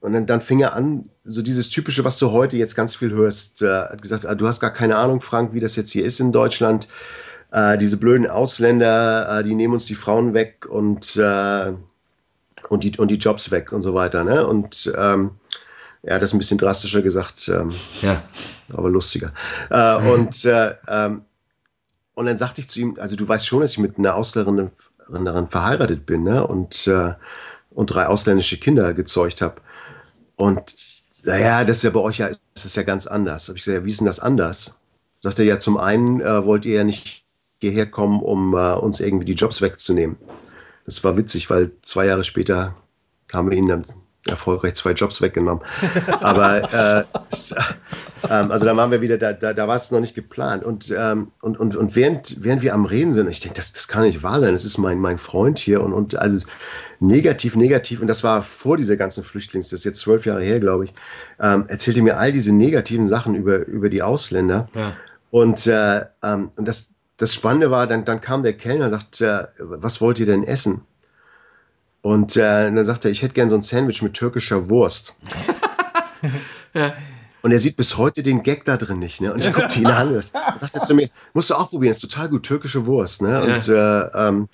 und dann, dann, fing er an, so dieses Typische, was du heute jetzt ganz viel hörst, hat gesagt, ah, du hast gar keine Ahnung, Frank, wie das jetzt hier ist in Deutschland. diese blöden Ausländer, die nehmen uns die Frauen weg und und die, und die Jobs weg und so weiter. Ne? Und ähm, ja, das ist ein bisschen drastischer gesagt, ähm, ja. aber lustiger. Äh, und, äh, ähm, und dann sagte ich zu ihm, also du weißt schon, dass ich mit einer Ausländerin verheiratet bin ne? und, äh, und drei ausländische Kinder gezeugt habe. Und naja, das ist ja bei euch ja, das ist ja ganz anders. Habe ich gesagt, ja, wie ist denn das anders? Sagt er ja, zum einen äh, wollt ihr ja nicht hierher kommen, um äh, uns irgendwie die Jobs wegzunehmen. Das war witzig, weil zwei Jahre später haben wir ihn dann erfolgreich zwei Jobs weggenommen. [laughs] Aber äh, ähm, also da waren wir wieder, da, da, da war es noch nicht geplant. Und, ähm, und, und, und während, während wir am Reden sind, ich denke, das, das kann nicht wahr sein, das ist mein, mein Freund hier und, und also negativ, negativ, und das war vor dieser ganzen Flüchtlings, das ist jetzt zwölf Jahre her, glaube ich, ähm, erzählte mir all diese negativen Sachen über, über die Ausländer. Ja. Und, äh, ähm, und das, das Spannende war, dann, dann kam der Kellner und sagte, äh, was wollt ihr denn essen? Und äh, dann sagte er, ich hätte gern so ein Sandwich mit türkischer Wurst. [laughs] ja. Und er sieht bis heute den Gag da drin nicht. Ne? Und ich guckte ihn an. [laughs] Und sagt er zu mir, musst du auch probieren, das ist total gut, türkische Wurst. Ne? Und, ja. äh, ähm,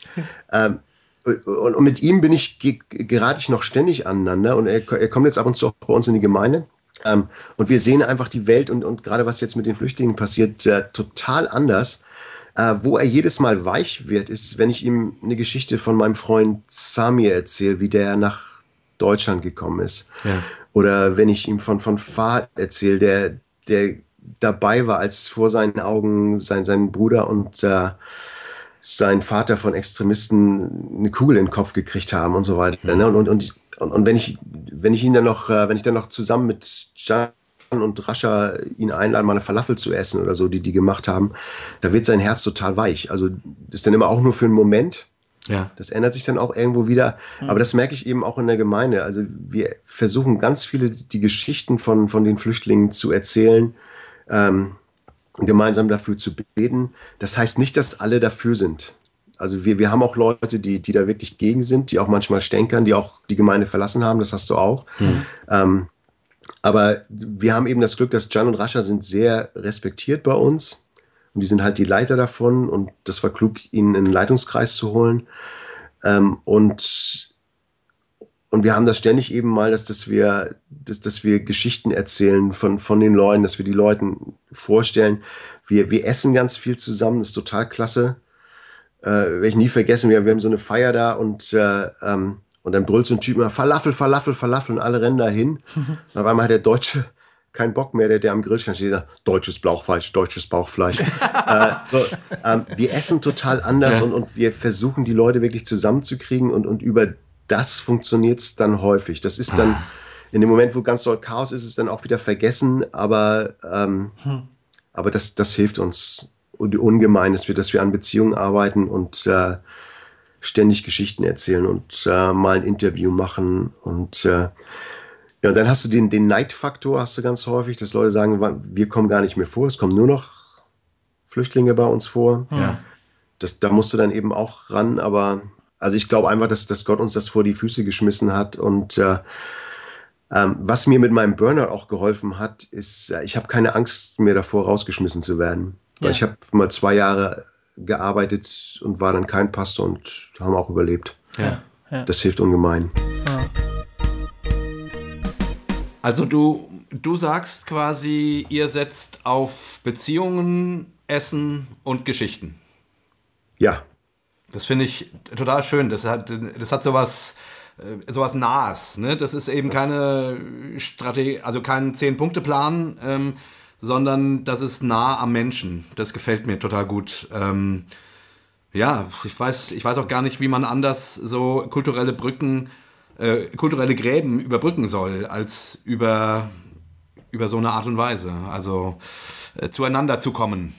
ähm, und, und, mit ihm bin ich, gerate ich noch ständig aneinander. Und er, er kommt jetzt ab und zu auch bei uns in die Gemeinde. Ähm, und wir sehen einfach die Welt und, und gerade was jetzt mit den Flüchtlingen passiert, äh, total anders. Äh, wo er jedes Mal weich wird, ist, wenn ich ihm eine Geschichte von meinem Freund Samir erzähle, wie der nach Deutschland gekommen ist. Ja. Oder wenn ich ihm von, von Fahd erzähle, der, der dabei war, als vor seinen Augen sein, sein Bruder und äh, sein Vater von Extremisten eine Kugel in den Kopf gekriegt haben und so weiter. Mhm. Ne? Und, und, und, und, und wenn ich, wenn ich ihn dann noch, äh, wenn ich dann noch zusammen mit Jan und rascher ihn einladen, mal eine Falafel zu essen oder so, die die gemacht haben, da wird sein Herz total weich. Also das ist dann immer auch nur für einen Moment. Ja. Das ändert sich dann auch irgendwo wieder. Mhm. Aber das merke ich eben auch in der Gemeinde. Also wir versuchen ganz viele die Geschichten von, von den Flüchtlingen zu erzählen, ähm, gemeinsam dafür zu beten. Das heißt nicht, dass alle dafür sind. Also wir, wir haben auch Leute, die, die da wirklich gegen sind, die auch manchmal stänkern, die auch die Gemeinde verlassen haben, das hast du auch. Mhm. Ähm, aber wir haben eben das Glück, dass Jan und Rascha sind sehr respektiert bei uns. Und die sind halt die Leiter davon. Und das war klug, ihnen einen Leitungskreis zu holen. Ähm, und, und wir haben das ständig eben mal, dass, dass, wir, dass, dass wir Geschichten erzählen von, von den Leuten, dass wir die Leuten vorstellen. Wir, wir essen ganz viel zusammen, das ist total klasse. Äh, werde ich nie vergessen, wir, wir haben so eine Feier da und äh, ähm, und dann brüllt so ein Typ immer Falafel, Falafel, Falafel und alle rennen dahin. [laughs] Und auf einmal hat der Deutsche keinen Bock mehr, der, der am Grillstand steht, sagt, deutsches Bauchfleisch, deutsches Bauchfleisch. [laughs] äh, so, ähm, wir essen total anders ja. und, und wir versuchen die Leute wirklich zusammenzukriegen und, und über das funktioniert es dann häufig. Das ist dann, ah. in dem Moment, wo ganz doll Chaos ist, ist es dann auch wieder vergessen, aber, ähm, hm. aber das, das hilft uns ungemein, dass wir, dass wir an Beziehungen arbeiten und äh, ständig Geschichten erzählen und äh, mal ein Interview machen. Und äh, ja, dann hast du den, den Neidfaktor, hast du ganz häufig, dass Leute sagen, wir kommen gar nicht mehr vor, es kommen nur noch Flüchtlinge bei uns vor. Ja. Das, da musst du dann eben auch ran, aber also ich glaube einfach, dass, dass Gott uns das vor die Füße geschmissen hat und äh, ähm, was mir mit meinem Burnout auch geholfen hat, ist, äh, ich habe keine Angst mehr davor, rausgeschmissen zu werden. Ja. Ich habe mal zwei Jahre gearbeitet und war dann kein Pastor und haben auch überlebt. Ja, ja. Das hilft ungemein. Ja. Also du, du sagst quasi, ihr setzt auf Beziehungen, Essen und Geschichten. Ja. Das finde ich total schön. Das hat, das hat sowas, äh, sowas Nahes. Ne? Das ist eben keine Strategie, also kein Zehn-Punkte-Plan. Ähm, sondern das ist nah am Menschen. Das gefällt mir total gut. Ähm, ja, ich weiß, ich weiß auch gar nicht, wie man anders so kulturelle Brücken, äh, kulturelle Gräben überbrücken soll, als über, über so eine Art und Weise. Also äh, zueinander zu kommen.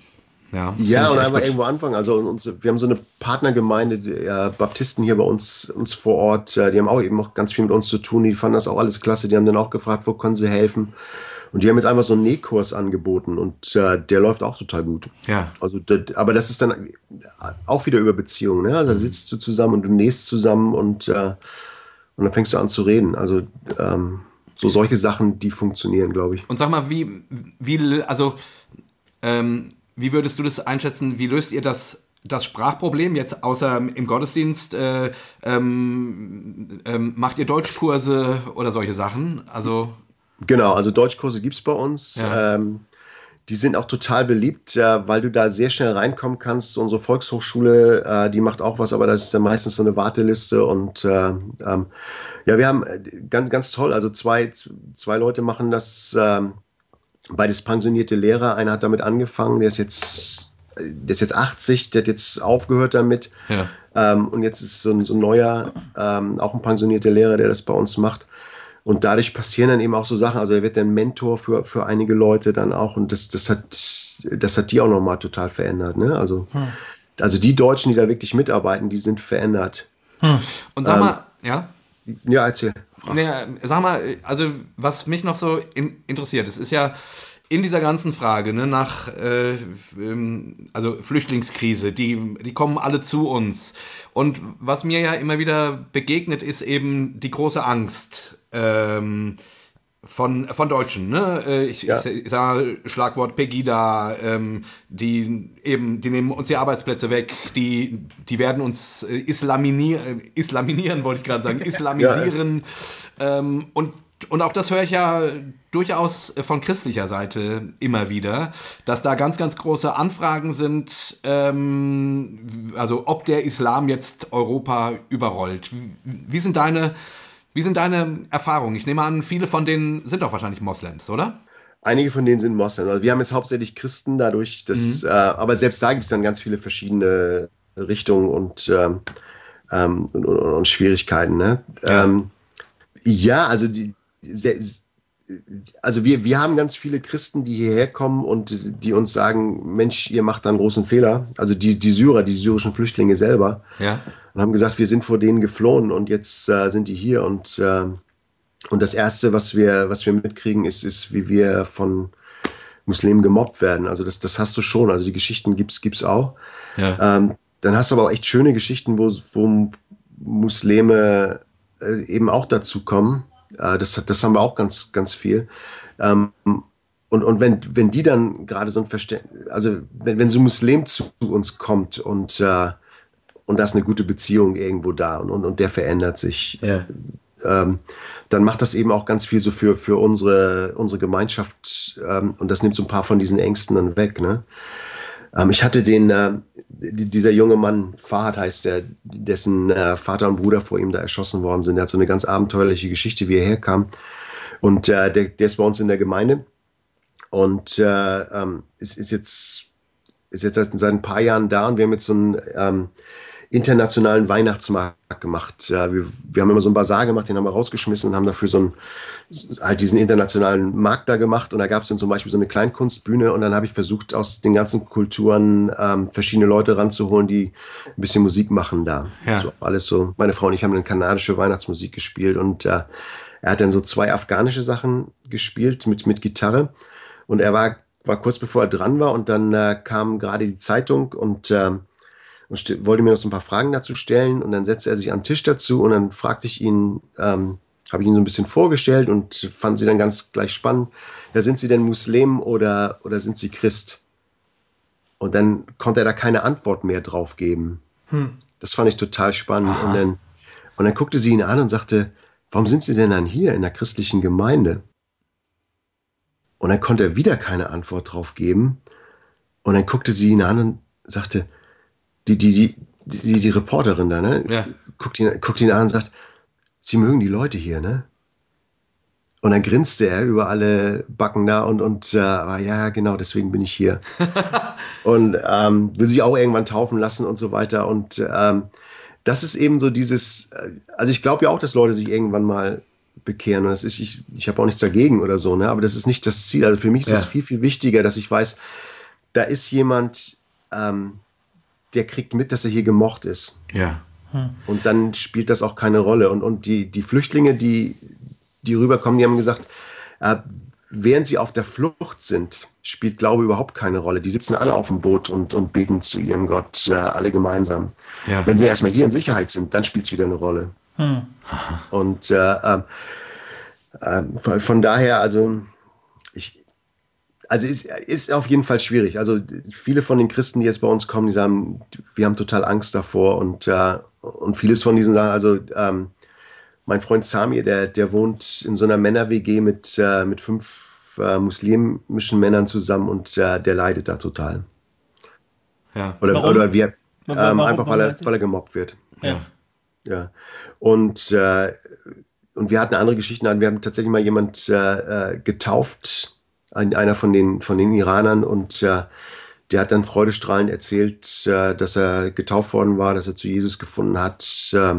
Ja, ja und einfach irgendwo anfangen. Also uns, wir haben so eine Partnergemeinde, die, äh, Baptisten hier bei uns, uns vor Ort, äh, die haben auch eben auch ganz viel mit uns zu tun. Die fanden das auch alles klasse. Die haben dann auch gefragt, wo können sie helfen. Und die haben jetzt einfach so einen Nähkurs angeboten und äh, der läuft auch total gut. Ja. Also, das, aber das ist dann auch wieder über Beziehungen. Ne? Also da sitzt du zusammen und du nähst zusammen und, äh, und dann fängst du an zu reden. Also ähm, so solche Sachen, die funktionieren, glaube ich. Und sag mal, wie, wie also ähm, wie würdest du das einschätzen? Wie löst ihr das das Sprachproblem jetzt außer im Gottesdienst äh, ähm, ähm, macht ihr Deutschkurse oder solche Sachen? Also Genau, also Deutschkurse gibt es bei uns. Ja. Ähm, die sind auch total beliebt, äh, weil du da sehr schnell reinkommen kannst. Unsere Volkshochschule, äh, die macht auch was, aber das ist dann meistens so eine Warteliste. Und äh, ähm, ja, wir haben äh, ganz, ganz toll, also zwei, zwei Leute machen das, ähm, beides pensionierte Lehrer. Einer hat damit angefangen, der ist jetzt, der ist jetzt 80, der hat jetzt aufgehört damit. Ja. Ähm, und jetzt ist so ein, so ein neuer, ähm, auch ein pensionierter Lehrer, der das bei uns macht. Und dadurch passieren dann eben auch so Sachen. Also er wird dann Mentor für, für einige Leute dann auch. Und das, das, hat, das hat die auch nochmal total verändert. Ne? Also, hm. also die Deutschen, die da wirklich mitarbeiten, die sind verändert. Hm. Und sag ähm, mal, ja? Ja, erzähl. Nee, sag mal, also was mich noch so in, interessiert, es ist ja in dieser ganzen Frage ne, nach äh, ähm, also Flüchtlingskrise, die, die kommen alle zu uns. Und was mir ja immer wieder begegnet, ist eben die große Angst ähm, von, von Deutschen. Ne? Äh, ich, ja. ich, ich sage Schlagwort Pegida, ähm, die eben, die nehmen uns die Arbeitsplätze weg, die, die werden uns äh, islaminieren, islaminieren wollte ich gerade sagen, [laughs] islamisieren. Ja. Ähm, und und auch das höre ich ja durchaus von christlicher Seite immer wieder, dass da ganz, ganz große Anfragen sind, ähm, also ob der Islam jetzt Europa überrollt. Wie, wie, sind deine, wie sind deine Erfahrungen? Ich nehme an, viele von denen sind doch wahrscheinlich Moslems, oder? Einige von denen sind Moslems. Also wir haben jetzt hauptsächlich Christen dadurch, dass, mhm. äh, aber selbst da gibt es dann ganz viele verschiedene Richtungen und, ähm, ähm und, und, und, Schwierigkeiten. Ne? Ja. Ähm, ja, also die, sehr, also wir, wir haben ganz viele Christen, die hierher kommen und die uns sagen, Mensch, ihr macht da einen großen Fehler. Also die, die Syrer, die syrischen Flüchtlinge selber. Ja. Und haben gesagt, wir sind vor denen geflohen und jetzt äh, sind die hier. Und, äh, und das Erste, was wir, was wir mitkriegen, ist, ist, wie wir von Muslimen gemobbt werden. Also das, das hast du schon. Also die Geschichten gibt es auch. Ja. Ähm, dann hast du aber auch echt schöne Geschichten, wo, wo Muslime äh, eben auch dazu kommen Äh, das, das haben wir auch ganz, ganz viel. Ähm, und, und wenn, wenn die dann gerade so ein Verständnis, also wenn, wenn so ein Muslim zu uns kommt und, äh, und da ist eine gute Beziehung irgendwo da und, und, und der verändert sich, ja. ähm, dann macht das eben auch ganz viel so für, für unsere, unsere Gemeinschaft ähm, und das nimmt so ein paar von diesen Ängsten dann weg. Ne? Ähm, ich hatte den, äh, dieser junge Mann, Fahad heißt der, dessen äh, Vater und Bruder vor ihm da erschossen worden sind. Der hat so eine ganz abenteuerliche Geschichte, wie er herkam. Und äh, der, der ist bei uns in der Gemeinde und äh, ähm, ist, ist, jetzt, ist jetzt seit, seit ein paar Jahren da und wir haben jetzt so einen ähm, internationalen Weihnachtsmarkt gemacht. Ja, wir, wir haben immer so einen Bazar gemacht, den haben wir rausgeschmissen und haben dafür so einen, halt diesen internationalen Markt da gemacht. Und da gab es dann zum Beispiel so eine Kleinkunstbühne und dann habe ich versucht, aus den ganzen Kulturen ähm, verschiedene Leute ranzuholen, die ein bisschen Musik machen da. Ja. So, alles so. Meine Frau und ich haben eine kanadische Weihnachtsmusik gespielt und äh, er hat dann so zwei afghanische Sachen gespielt mit, mit Gitarre. Und er war, war kurz bevor er dran war und dann äh, kam gerade die Zeitung und, äh, und wollte mir noch so ein paar Fragen dazu stellen. Und dann setzte er sich an den Tisch dazu und dann fragte ich ihn, ähm, habe ich ihn so ein bisschen vorgestellt und fand sie dann ganz gleich spannend. Ja, sind Sie denn Muslim oder, oder sind Sie Christ? Und dann konnte er da keine Antwort mehr drauf geben. Hm. Das fand ich total spannend. Und dann, und dann guckte sie ihn an und sagte, warum sind Sie denn dann hier in der christlichen Gemeinde? Und dann konnte er wieder keine Antwort drauf geben. Und dann guckte sie ihn an und sagte, die, die, die, die, die Reporterin da, ne? Ja. Guckt, ihn, guckt ihn an und sagt, Sie mögen die Leute hier, ne? Und dann grinste er über alle Backen da und, und äh, ja, genau, deswegen bin ich hier. [laughs] und ähm, will sich auch irgendwann taufen lassen und so weiter. Und ähm, das ist eben so dieses, äh, also ich glaube ja auch, dass Leute sich irgendwann mal bekehren. Und das ist, ich, ich habe auch nichts dagegen oder so, ne? aber das ist nicht das Ziel. Also für mich ist es ja. viel, viel wichtiger, dass ich weiß, da ist jemand, ähm, der kriegt mit, dass er hier gemocht ist. Ja. Hm. Und dann spielt das auch keine Rolle. Und, und die, die Flüchtlinge, die, die rüberkommen, die haben gesagt, äh, während sie auf der Flucht sind, spielt Glaube überhaupt keine Rolle. Die sitzen alle auf dem Boot und, und beten zu ihrem Gott, äh, alle gemeinsam. Ja. Wenn sie erstmal hier in Sicherheit sind, dann spielt es wieder eine Rolle. Hm. Und äh, äh, von, von, daher, also ich, also ist, ist auf jeden Fall schwierig. Also viele von den Christen, die jetzt bei uns kommen, die sagen, wir haben total Angst davor und, äh, und vieles von diesen sagen, also ähm, mein Freund Samir, der, der wohnt in so einer Männer-WG mit, äh, mit fünf äh, muslimischen Männern zusammen und äh, der leidet da total. Ja. Oder, warum? oder wir, ähm, einfach weil er, weil er gemobbt wird. Ja. Ja. Und, äh, und wir hatten andere Geschichten. Wir haben tatsächlich mal jemand äh, äh getauft, ein, einer von den, von den Iranern, und äh, der hat dann freudestrahlend erzählt, äh, dass er getauft worden war, dass er zu Jesus gefunden hat. Äh,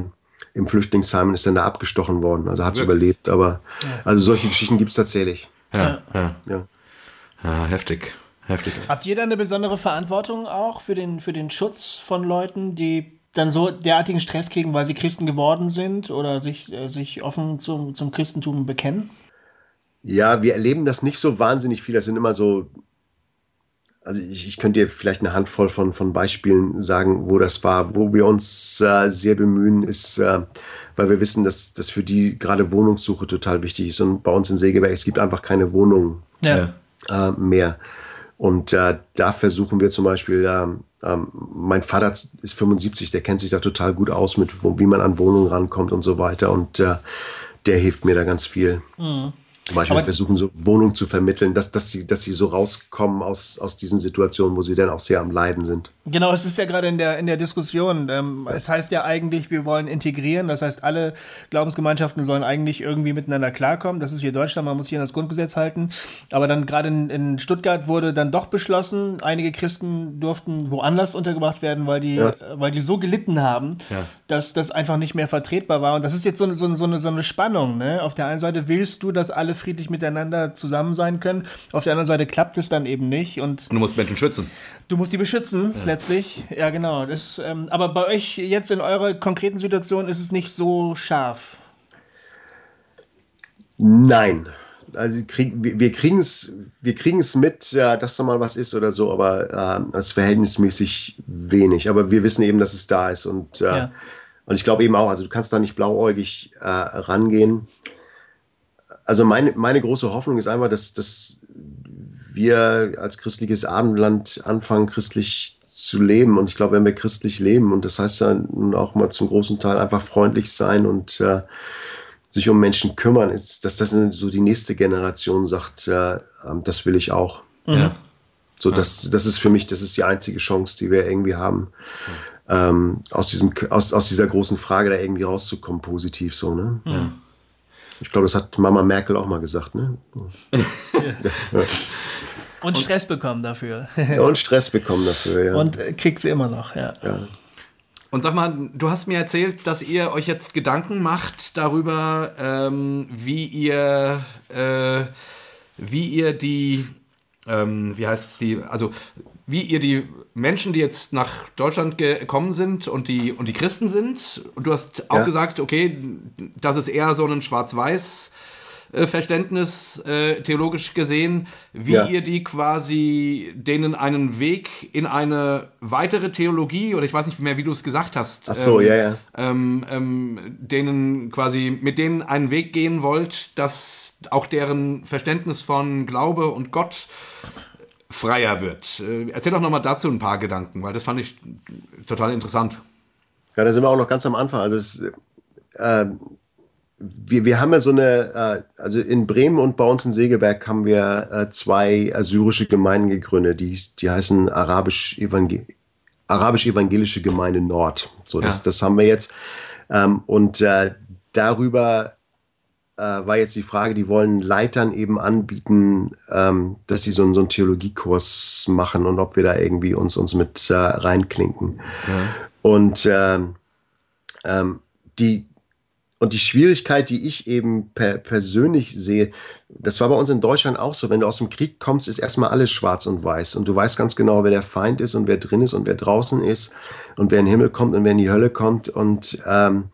Im Flüchtlingsheim und ist dann da abgestochen worden. Also hat es überlebt. Aber ja. also solche Geschichten gibt es tatsächlich. Ja, ja. ja. ja heftig. Heftig. Habt ihr da eine besondere Verantwortung auch für den, für den Schutz von Leuten, die dann so derartigen Stress kriegen, weil sie Christen geworden sind oder sich, äh, sich offen zum, zum Christentum bekennen? Ja, wir erleben das nicht so wahnsinnig viel. Das sind immer so, also ich, ich könnte dir vielleicht eine Handvoll von, von Beispielen sagen, wo das war. Wo wir uns äh, sehr bemühen, ist, äh, weil wir wissen, dass das für die gerade Wohnungssuche total wichtig ist. Und bei uns in Segeberg, es gibt einfach keine Wohnungen ja. äh, mehr. Und äh, da versuchen wir zum Beispiel, ähm, ähm, mein Vater ist 75, der kennt sich da total gut aus mit, wo, wie man an Wohnungen rankommt und so weiter. Und äh, der hilft mir da ganz viel. Mhm. Zum Beispiel Aber versuchen, so Wohnungen zu vermitteln, dass, dass, sie, dass sie so rauskommen aus, aus diesen Situationen, wo sie dann auch sehr am Leiden sind. Genau, es ist ja gerade in der, in der Diskussion. Ähm, ja. Es heißt ja eigentlich, wir wollen integrieren. Das heißt, alle Glaubensgemeinschaften sollen eigentlich irgendwie miteinander klarkommen. Das ist hier Deutschland, man muss sich an das Grundgesetz halten. Aber dann gerade in, in Stuttgart wurde dann doch beschlossen, einige Christen durften woanders untergebracht werden, weil die, ja. weil die so gelitten haben, ja. dass das einfach nicht mehr vertretbar war. Und das ist jetzt so, so, so, eine, so eine Spannung. Ne? Auf der einen Seite willst du, dass alle friedlich miteinander zusammen sein können. Auf der anderen Seite klappt es dann eben nicht. Und, und du musst Menschen schützen. Du musst die beschützen, ja. letztlich. Ja, genau. Das, ähm, aber bei euch jetzt in eurer konkreten Situation ist es nicht so scharf. Nein. Also krieg, wir, kriegen es wir kriegen's mit, ja, dass da mal was ist oder so, aber äh, das ist verhältnismäßig wenig. Aber wir wissen eben, dass es da ist. Und, äh, ja. und ich glaube eben auch, also du kannst da nicht blauäugig äh, rangehen. Also meine, meine große Hoffnung ist einfach, dass, dass wir als christliches Abendland anfangen, christlich zu leben. Und ich glaube, wenn wir christlich leben, und das heißt ja nun auch mal zum großen Teil einfach freundlich sein und äh, sich um Menschen kümmern, ist, dass das so die nächste Generation sagt, äh, ähm, das will ich auch. Mhm. Ja. So, das, das ist für mich, das ist die einzige Chance, die wir irgendwie haben, ähm, aus, diesem, aus, aus dieser großen Frage da irgendwie rauszukommen, positiv so, ne? Ja. Ich glaube, das hat Mama Merkel auch mal gesagt, ne? [laughs] Und Stress bekommen dafür. ja, und Stress bekommen dafür, ja. Und äh, kriegt sie immer noch, ja. ja. Und sag mal, du hast mir erzählt, dass ihr euch jetzt Gedanken macht darüber, ähm, wie ihr, äh, wie ihr die, ähm, wie heißt es die, also wie ihr die Menschen, die jetzt nach Deutschland gekommen sind und die, und die Christen sind, und du hast auch ja. gesagt, okay, das ist eher so ein Schwarz-Weiß- äh, Verständnis äh, theologisch gesehen, wie ja. ihr die quasi denen einen Weg in eine weitere Theologie oder ich weiß nicht mehr, wie du es gesagt hast. Ach so, ähm, ja, ja. Ähm, ähm, denen quasi mit denen einen Weg gehen wollt, dass auch deren Verständnis von Glaube und Gott freier wird. Äh, erzähl doch nochmal dazu ein paar Gedanken, weil das fand ich total interessant. Ja, da sind wir auch noch ganz am Anfang. Also es, äh, wir, wir haben ja so eine, äh, also in Bremen und bei uns in Segeberg haben wir äh, zwei assyrische Gemeinden gegründet, die, die heißen Arabisch-Evangelische Arabisch Gemeinde Nord. So, das, ja. das haben wir jetzt. Ähm, und äh, darüber äh, war jetzt die Frage, die wollen Leitern eben anbieten, ähm, dass sie so, so einen Theologiekurs machen und ob wir da irgendwie uns, uns mit äh, reinklinken. Ja. Und ähm, ähm, die, und die Schwierigkeit, die ich eben per persönlich sehe, das war bei uns in Deutschland auch so. Wenn du aus dem Krieg kommst, ist erstmal alles schwarz und weiß. Und du weißt ganz genau, wer der Feind ist und wer drin ist und wer draußen ist und wer in den Himmel kommt und wer in die Hölle kommt und, ähm,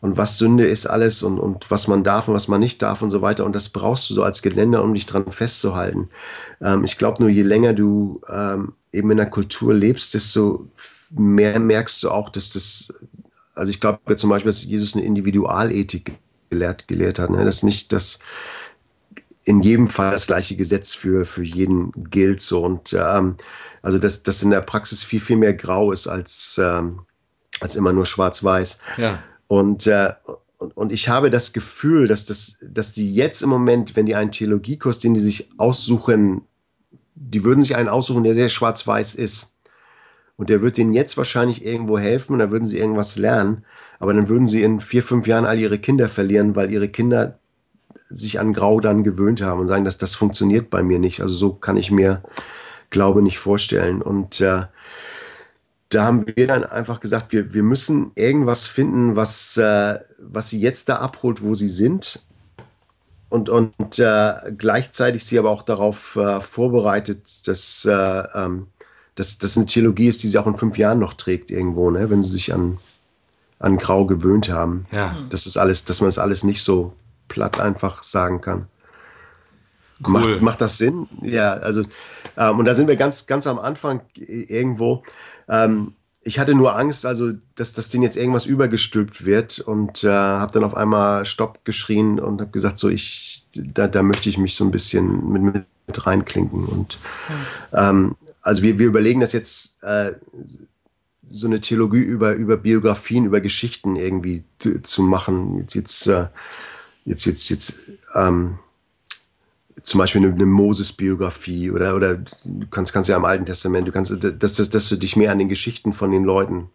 und was Sünde ist alles und, und was man darf und was man nicht darf und so weiter. Und das brauchst du so als Geländer, um dich dran festzuhalten. Ähm, ich glaube nur, je länger du ähm, eben in der Kultur lebst, desto mehr merkst du auch, dass das also ich glaube zum Beispiel, dass Jesus eine Individualethik gelehrt, gelehrt hat. Ne? Dass nicht das in jedem Fall das gleiche Gesetz für, für jeden gilt. So. Und ähm, also dass das in der Praxis viel, viel mehr grau ist als, ähm, als immer nur schwarz-weiß. Ja. Und, äh, und, und ich habe das Gefühl, dass, das, dass die jetzt im Moment, wenn die einen Theologiekurs, den die sich aussuchen, die würden sich einen aussuchen, der sehr schwarz-weiß ist und der wird denen jetzt wahrscheinlich irgendwo helfen und da würden sie irgendwas lernen. Aber dann würden sie in vier, fünf Jahren all ihre Kinder verlieren, weil ihre Kinder sich an Grau dann gewöhnt haben und sagen, dass das funktioniert bei mir nicht. Also so kann ich mir Glaube nicht vorstellen. Und äh, da haben wir dann einfach gesagt, wir, wir müssen irgendwas finden, was, äh, was sie jetzt da abholt, wo sie sind. Und, und äh, gleichzeitig sie aber auch darauf äh, vorbereitet, dass äh, ähm, dass das eine Theologie ist, die sie auch in fünf Jahren noch trägt irgendwo, ne? wenn sie sich an, an Grau gewöhnt haben. Ja. Das ist alles, dass man das alles nicht so platt einfach sagen kann. Cool. Macht, macht das Sinn? Ja, also, ähm, und da sind wir ganz, ganz am Anfang irgendwo. Ähm, ich hatte nur Angst, also, dass das Ding jetzt irgendwas übergestülpt wird und äh, habe dann auf einmal Stopp geschrien und habe gesagt, so, ich, da, da möchte ich mich so ein bisschen mit, mit reinklinken. Und ähm, also wir, wir überlegen das jetzt, äh, so eine Theologie über, über Biografien, über Geschichten irgendwie zu machen. Jetzt, jetzt, äh, jetzt, jetzt, jetzt ähm, zum Beispiel eine, eine Moses-Biografie oder, oder du kannst, kannst ja im Alten Testament, du kannst, dass, dass, dass du dich mehr an den Geschichten von den Leuten,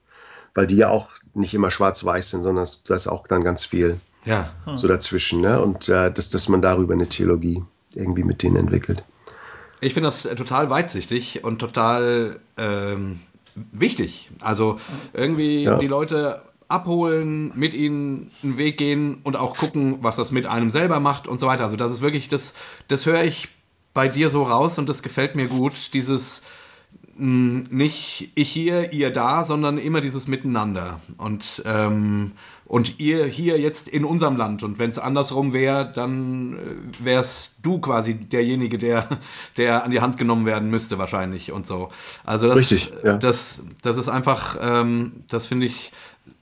weil die ja auch nicht immer schwarz-weiß sind, sondern da ist auch dann ganz viel ja. so dazwischen. Ne? Und äh, dass, dass man darüber eine Theologie irgendwie mit denen entwickelt. Ich finde das äh, total weitsichtig und total ähm, wichtig. Also irgendwie ja. die Leute abholen, mit ihnen einen Weg gehen und auch gucken, was das mit einem selber macht und so weiter. Also das ist wirklich, das, das höre ich bei dir so raus und das gefällt mir gut. Dieses mh, hm, nicht ich hier, ihr da, sondern immer dieses Miteinander. Und ähm, und ihr hier jetzt in unserem Land. Und wenn es andersrum wäre, dann äh, wärst du quasi derjenige, der, der an die Hand genommen werden müsste wahrscheinlich und so. Also das, Richtig, ja. das, das ist einfach, ähm, das finde ich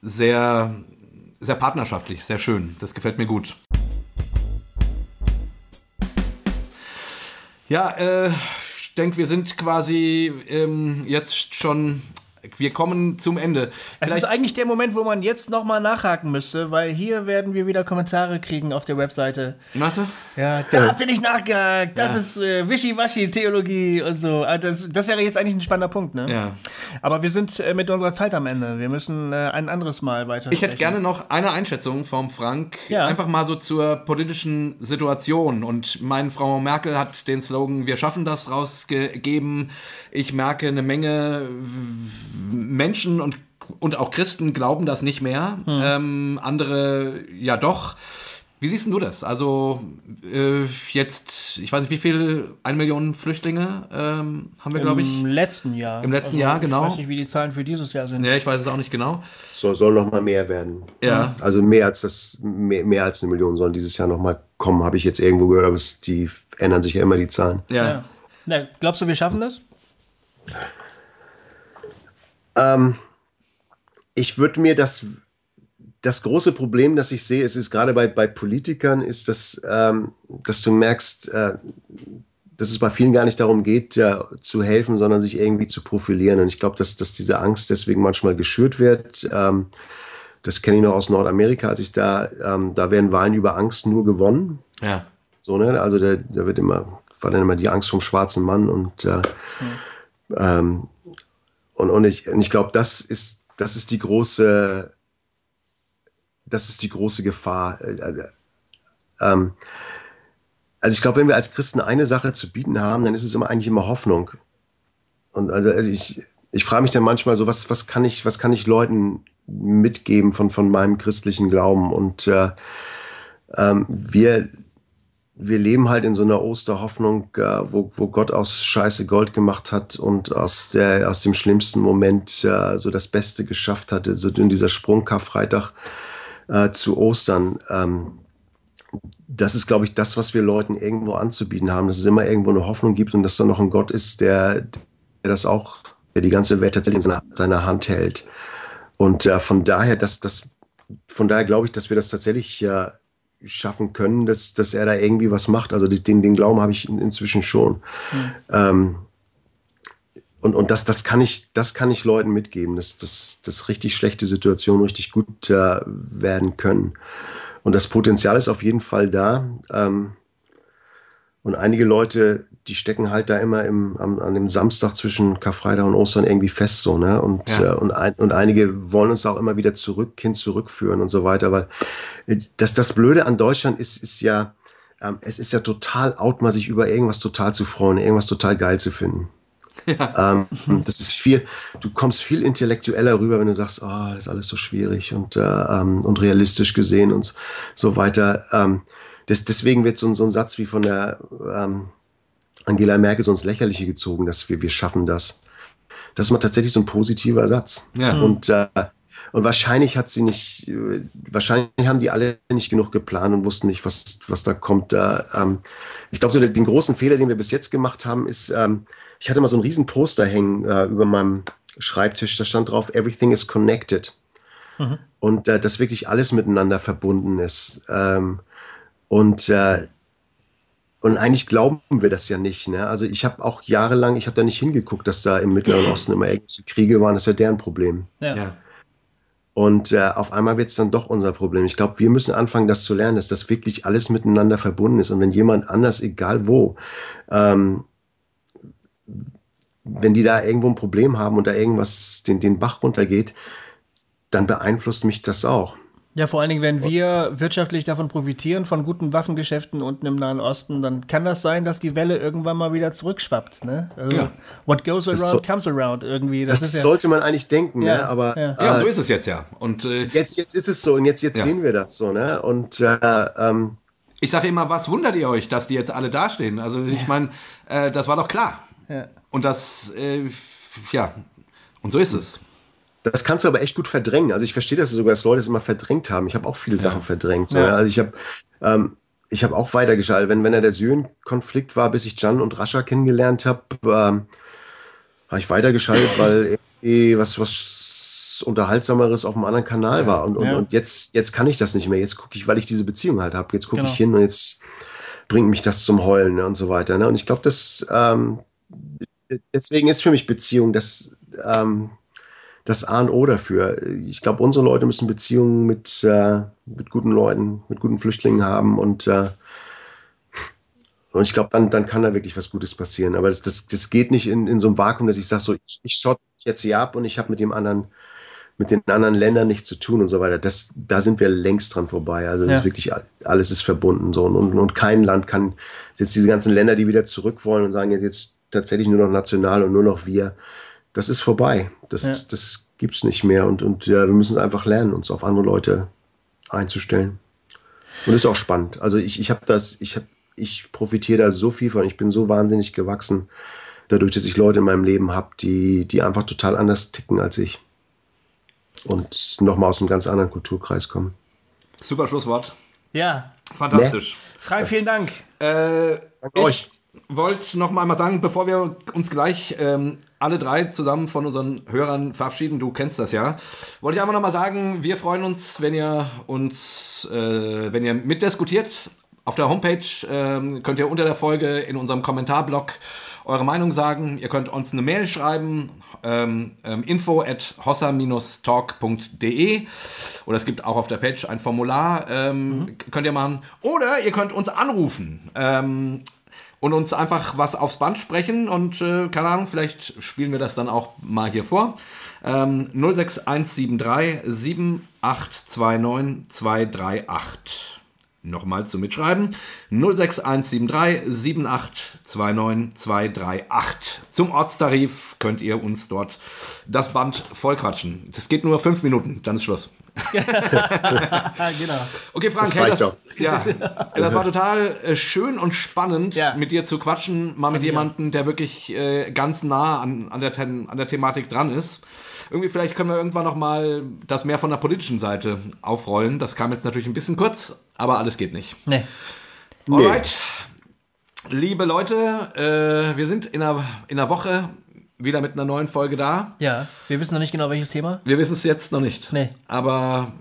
sehr, sehr partnerschaftlich, sehr schön. Das gefällt mir gut. Ja, äh, ich denke, wir sind quasi ähm, jetzt schon wir kommen zum Ende. Es ist eigentlich der Moment, wo man jetzt nochmal nachhaken müsste, weil hier werden wir wieder Kommentare kriegen auf der Webseite. Was? Ja, da habt ihr nicht nachgehakt. Das ja. ist äh, Wischiwaschi-Theologie und so. Ah, das, das wäre jetzt eigentlich ein spannender Punkt, ne? Ja. Aber wir sind äh, mit unserer Zeit am Ende. Wir müssen äh, ein anderes Mal weiter. Ich hätte gerne noch eine Einschätzung vom Frank. Ja. Einfach mal so zur politischen Situation. Und meine Frau Merkel hat den Slogan Wir schaffen das rausgegeben. Ich merke eine Menge Menschen und, und auch Christen glauben das nicht mehr. Hm. Ähm, andere ja doch. Wie siehst du das? Also äh, jetzt, ich weiß nicht, wie viel, eine Million Flüchtlinge ähm, haben wir, glaube ich. Im letzten Jahr. Im letzten also, Jahr, genau. Ich weiß nicht, wie die Zahlen für dieses Jahr sind. Ja, ich weiß es auch nicht genau. So, soll noch mal mehr werden. Ja. Also mehr als das, mehr, mehr als eine Million sollen dieses Jahr noch mal kommen, habe ich jetzt irgendwo gehört, aber es, die ändern sich ja immer die Zahlen. Ja. ja. Na, glaubst du, wir schaffen das? Ähm, ich würde mir das, das große Problem, das ich sehe, es ist gerade bei, bei Politikern, ist, dass, ähm, dass du merkst, äh, dass es bei vielen gar nicht darum geht, ja, zu helfen, sondern sich irgendwie zu profilieren. Und ich glaube, dass, dass diese Angst deswegen manchmal geschürt wird. Ähm, das kenne ich noch aus Nordamerika, als ich da, ähm, da werden Wahlen über Angst nur gewonnen. Ja. So, ne? Also da, da wird immer, war dann immer die Angst vom schwarzen Mann und äh, mhm. ähm, und, und ich, und ich glaube, das ist, das ist die große, das ist die große Gefahr. Äh, ähm, also ich glaube, wenn wir als Christen eine Sache zu bieten haben, dann ist es immer eigentlich immer Hoffnung. Und also, also ich, ich frage mich dann manchmal so, was, was kann ich, was kann ich Leuten mitgeben von, von meinem christlichen Glauben? Und äh, ähm, wir wir leben halt in so einer Osterhoffnung, äh, wo, wo Gott aus Scheiße Gold gemacht hat und aus, der, aus dem schlimmsten Moment äh, so das Beste geschafft hatte, so in dieser Sprungkarfreitag äh, zu Ostern. Ähm, das ist, glaube ich, das, was wir Leuten irgendwo anzubieten haben, dass es immer irgendwo eine Hoffnung gibt und dass da noch ein Gott ist, der, der das auch, der die ganze Welt tatsächlich in seiner, seiner Hand hält. Und äh, von daher, dass das, von daher glaube ich, dass wir das tatsächlich ja schaffen können, dass, dass er da irgendwie was macht. Also den, den Glauben habe ich inzwischen schon. Mhm. Ähm, und und das, das, kann ich, das kann ich Leuten mitgeben, dass, dass, dass richtig schlechte Situationen richtig gut äh, werden können. Und das Potenzial ist auf jeden Fall da. Ähm, und einige Leute die stecken halt da immer im, am, an dem Samstag zwischen Karfreitag und Ostern irgendwie fest so, ne? Und, ja. äh, und, ein, und einige wollen uns auch immer wieder zurück, hin zurückführen und so weiter. Weil äh, das, das Blöde an Deutschland ist, ist ja, ähm, es ist ja total out, mal sich über irgendwas total zu freuen, irgendwas total geil zu finden. Ja. Ähm, das ist viel, du kommst viel intellektueller rüber, wenn du sagst, oh, das ist alles so schwierig und, äh, ähm, und realistisch gesehen und so weiter. Ähm, das, deswegen wird so, so ein Satz wie von der ähm, Angela Merkel so ins Lächerliche gezogen, dass wir, wir schaffen das. Das ist mal tatsächlich so ein positiver Satz. Ja. Und, äh, und wahrscheinlich hat sie nicht, wahrscheinlich haben die alle nicht genug geplant und wussten nicht, was, was da kommt. Äh, ähm, ich glaube, so den großen Fehler, den wir bis jetzt gemacht haben, ist, ähm, ich hatte mal so ein riesen Poster hängen äh, über meinem Schreibtisch, da stand drauf, everything is connected. Mhm. Und äh, dass wirklich alles miteinander verbunden ist. Ähm, und äh, und eigentlich glauben wir das ja nicht. Ne? Also ich habe auch jahrelang, ich habe da nicht hingeguckt, dass da im Mittleren Osten immer irgendwelche Kriege waren. Das ist ja deren Problem. Ja. ja. Und äh, auf einmal wird es dann doch unser Problem. Ich glaube, wir müssen anfangen, das zu lernen, dass das wirklich alles miteinander verbunden ist. Und wenn jemand anders, egal wo, ähm, wenn die da irgendwo ein Problem haben und da irgendwas den, den Bach runtergeht, dann beeinflusst mich das auch. Ja, vor allen Dingen, wenn wir wirtschaftlich davon profitieren, von guten Waffengeschäften unten im Nahen Osten, dann kann das sein, dass die Welle irgendwann mal wieder zurückschwappt. Ne? Also, ja. What goes around so, comes around irgendwie. Das, das sollte ja, man eigentlich denken, ja, ne? aber. Ja. ja, so ist es jetzt ja. Und, äh, jetzt, jetzt ist es so und jetzt, jetzt sehen wir das so. Ne? Und äh, ähm, ich sage immer, was wundert ihr euch, dass die jetzt alle dastehen? Also ich meine, äh, das war doch klar. Und das, äh, ja, und so ist es. Das kannst du aber echt gut verdrängen. Also ich verstehe das sogar, dass Leute es immer verdrängt haben. Ich habe auch viele ja. Sachen verdrängt. So, ja. Also ich habe ähm, ich habe auch weitergeschaltet. Wenn, wenn er der Syrien-Konflikt war, bis ich Jan und Rascha kennengelernt habe, ähm, habe ich weitergeschaltet, weil irgendwie was, was Unterhaltsameres auf einem anderen Kanal ja. war. Und, und, und, jetzt, jetzt kann ich das nicht mehr. Jetzt gucke ich, weil ich diese Beziehung halt habe. Jetzt gucke genau. ich hin und jetzt bringt mich das zum Heulen ne, und so weiter. Ne? Und ich glaube, das ähm, deswegen ist für mich Beziehung das, ähm, das A und O dafür. Ich glaube, unsere Leute müssen Beziehungen mit, äh, mit guten Leuten, mit guten Flüchtlingen haben und äh, und ich glaube, dann, dann kann da wirklich was Gutes passieren. Aber das, das, das geht nicht in, in so einem Vakuum, dass ich sage, so, ich, ich schotte jetzt hier ab und ich habe mit dem anderen, mit den anderen Ländern nichts zu tun und so weiter. Das, da sind wir längst dran vorbei. Also das Ja. ist wirklich alles ist verbunden so und, und, und kein Land kann jetzt diese ganzen Länder, die wieder zurück wollen und sagen jetzt, jetzt tatsächlich nur noch national und nur noch wir. Das ist vorbei. Das, Ja. das gibt's nicht mehr und, und ja, wir müssen es einfach lernen, uns auf andere Leute einzustellen. Und ist auch spannend. Also ich, ich habe das, ich habe, ich profitiere da so viel von. Ich bin so wahnsinnig gewachsen, dadurch, dass ich Leute in meinem Leben habe, die, die einfach total anders ticken als ich. Und nochmal aus einem ganz anderen Kulturkreis kommen. Super Schlusswort. Ja. Fantastisch. Frank, vielen Dank. Äh, ich euch. Wollte noch mal sagen, bevor wir uns gleich ähm, alle drei zusammen von unseren Hörern verabschieden, du kennst das ja, wollte ich einfach noch mal sagen, wir freuen uns, wenn ihr uns, äh, wenn ihr mitdiskutiert. Auf der Homepage ähm, könnt ihr unter der Folge in unserem Kommentarblock eure Meinung sagen. Ihr könnt uns eine Mail schreiben, ähm, ähm, info at hossa-talk.de oder es gibt auch auf der Page ein Formular, ähm, könnt ihr machen. Oder ihr könnt uns anrufen ähm, und uns einfach was aufs Band sprechen und äh, keine Ahnung, vielleicht spielen wir das dann auch mal hier vor. Ähm, 06173 7829 238. Nochmal zum Mitschreiben. 06173 7829 238. Zum Ortstarif könnt ihr uns dort das Band vollquatschen. Das geht nur fünf Minuten, dann ist Schluss. [laughs] Genau. Okay, Frank, Das hey, das, ja, [laughs] das war total äh, schön und spannend, Ja. mit dir zu quatschen, mal mit mir jemandem, der wirklich äh, ganz nah an, an, der, an der Thematik dran ist. Irgendwie, vielleicht können wir irgendwann noch mal das mehr von der politischen Seite aufrollen. Das kam jetzt natürlich ein bisschen kurz, aber alles geht nicht. Nee. Alright. Liebe Leute, äh, wir sind in einer, in einer Woche wieder mit einer neuen Folge da. Ja, wir wissen noch nicht genau, welches Thema. Wir wissen es jetzt noch nicht. Nee. Aber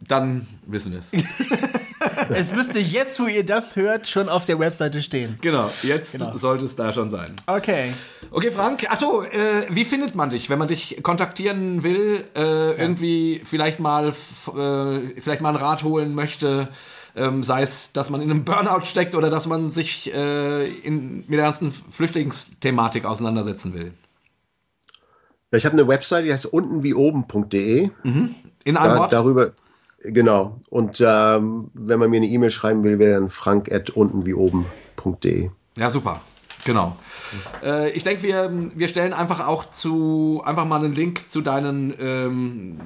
dann wissen wir es. [laughs] Es müsste jetzt, wo ihr das hört, schon auf der Webseite stehen. Genau, jetzt Genau. sollte es da schon sein. Okay. Okay, Frank. Achso, äh, wie findet man dich, wenn man dich kontaktieren will? Äh, Irgendwie vielleicht mal, äh, vielleicht mal einen Rat holen möchte, ähm, sei es, dass man in einem Burnout steckt oder dass man sich äh, in, mit der ganzen Flüchtlingsthematik auseinandersetzen will. Ich habe eine Website, die heißt untenwieoben.de. In einem Da, Wort? darüber, genau. Und ähm, wenn man mir eine E-Mail schreiben will, wäre dann frank.untenwieoben.de. Ja, super. Genau. Äh, ich denke, wir, wir stellen einfach auch zu einfach mal einen Link zu deinen ähm,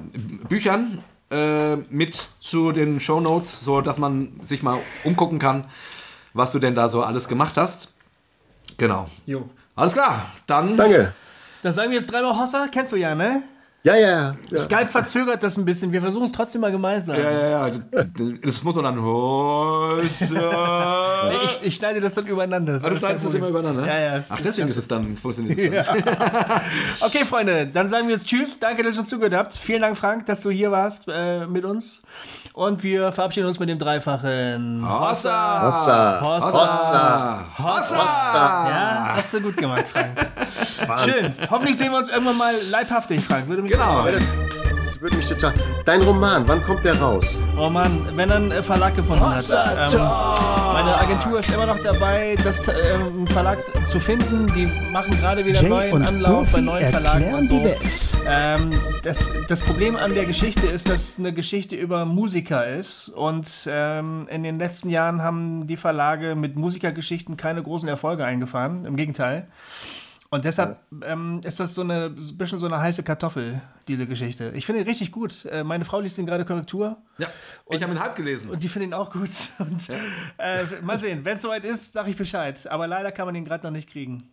Büchern äh, mit zu den Show Notes, so dass man sich mal umgucken kann, was du denn da so alles gemacht hast. Genau. Jo. Alles klar. Dann Danke. Dann sagen wir jetzt dreimal Hossa, kennst du ja, ne? Ja, ja. ja. Skype verzögert das ein bisschen. Wir versuchen es trotzdem mal gemeinsam. ja, ja, ja. Das muss man dann. Hossa. [laughs] Nee, ich, ich schneide das dann übereinander. Das Ah, du schneidest das immer übereinander? Ja, ja. Ach, deswegen ist es dann funktioniert. es [laughs] dann. Okay, Freunde, dann sagen wir jetzt Tschüss. Danke, dass ihr uns zugehört habt. Vielen Dank, Frank, dass du hier warst äh, mit uns. Und wir verabschieden uns mit dem dreifachen Hossa. Hossa. Hossa. Hossa. Hossa. Ja, hast du gut gemacht, Frank. Schön. Hoffentlich sehen wir uns irgendwann mal leibhaftig, Frank. Würde mich Genau. Das, das würde mich total. Dein Roman, wann kommt der raus? Oh Mann, wenn er einen äh, Verlag gefunden hat. Ähm, meine Agentur ist immer noch dabei, das ähm, einen Verlag zu finden. Die machen gerade wieder Jay neuen Anlauf bei Goofy neuen Verlagen und so. die Welt. Ähm, das, das Problem an der Geschichte ist, dass es eine Geschichte über Musiker ist. Und ähm, in den letzten Jahren haben die Verlage mit Musikergeschichten keine großen Erfolge eingefahren. Im Gegenteil. Und deshalb ähm, ist das so eine ein bisschen so eine heiße Kartoffel, diese Geschichte. Ich finde ihn richtig gut. Äh, meine Frau liest ihn gerade Korrektur. Ja, ich habe ihn halb gelesen. Und die finden ihn auch gut. [laughs] Und, äh, mal sehen, wenn es soweit ist, sage ich Bescheid. Aber leider kann man ihn gerade noch nicht kriegen.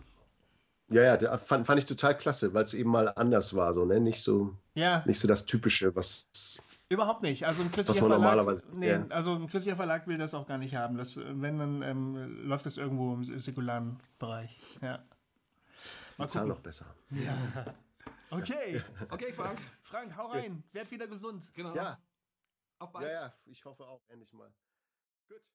Ja, ja, der fand, fand ich total klasse, weil es eben mal anders war, so, ne? Nicht so, Ja, nicht so das Typische, was. überhaupt nicht. Also ein christlicher man Verlag, normalerweise- nee, ja. also ein christlicher Verlag will das auch gar nicht haben. Das, wenn, dann ähm, läuft das irgendwo im säkularen Bereich. Ja. Die Zahl gucken. noch besser. [laughs] Okay, Okay, Frank. Frank, hau rein. Werd wieder gesund. Genau. Ja, Auf bald. ja, ja, ich hoffe auch endlich mal. Gut.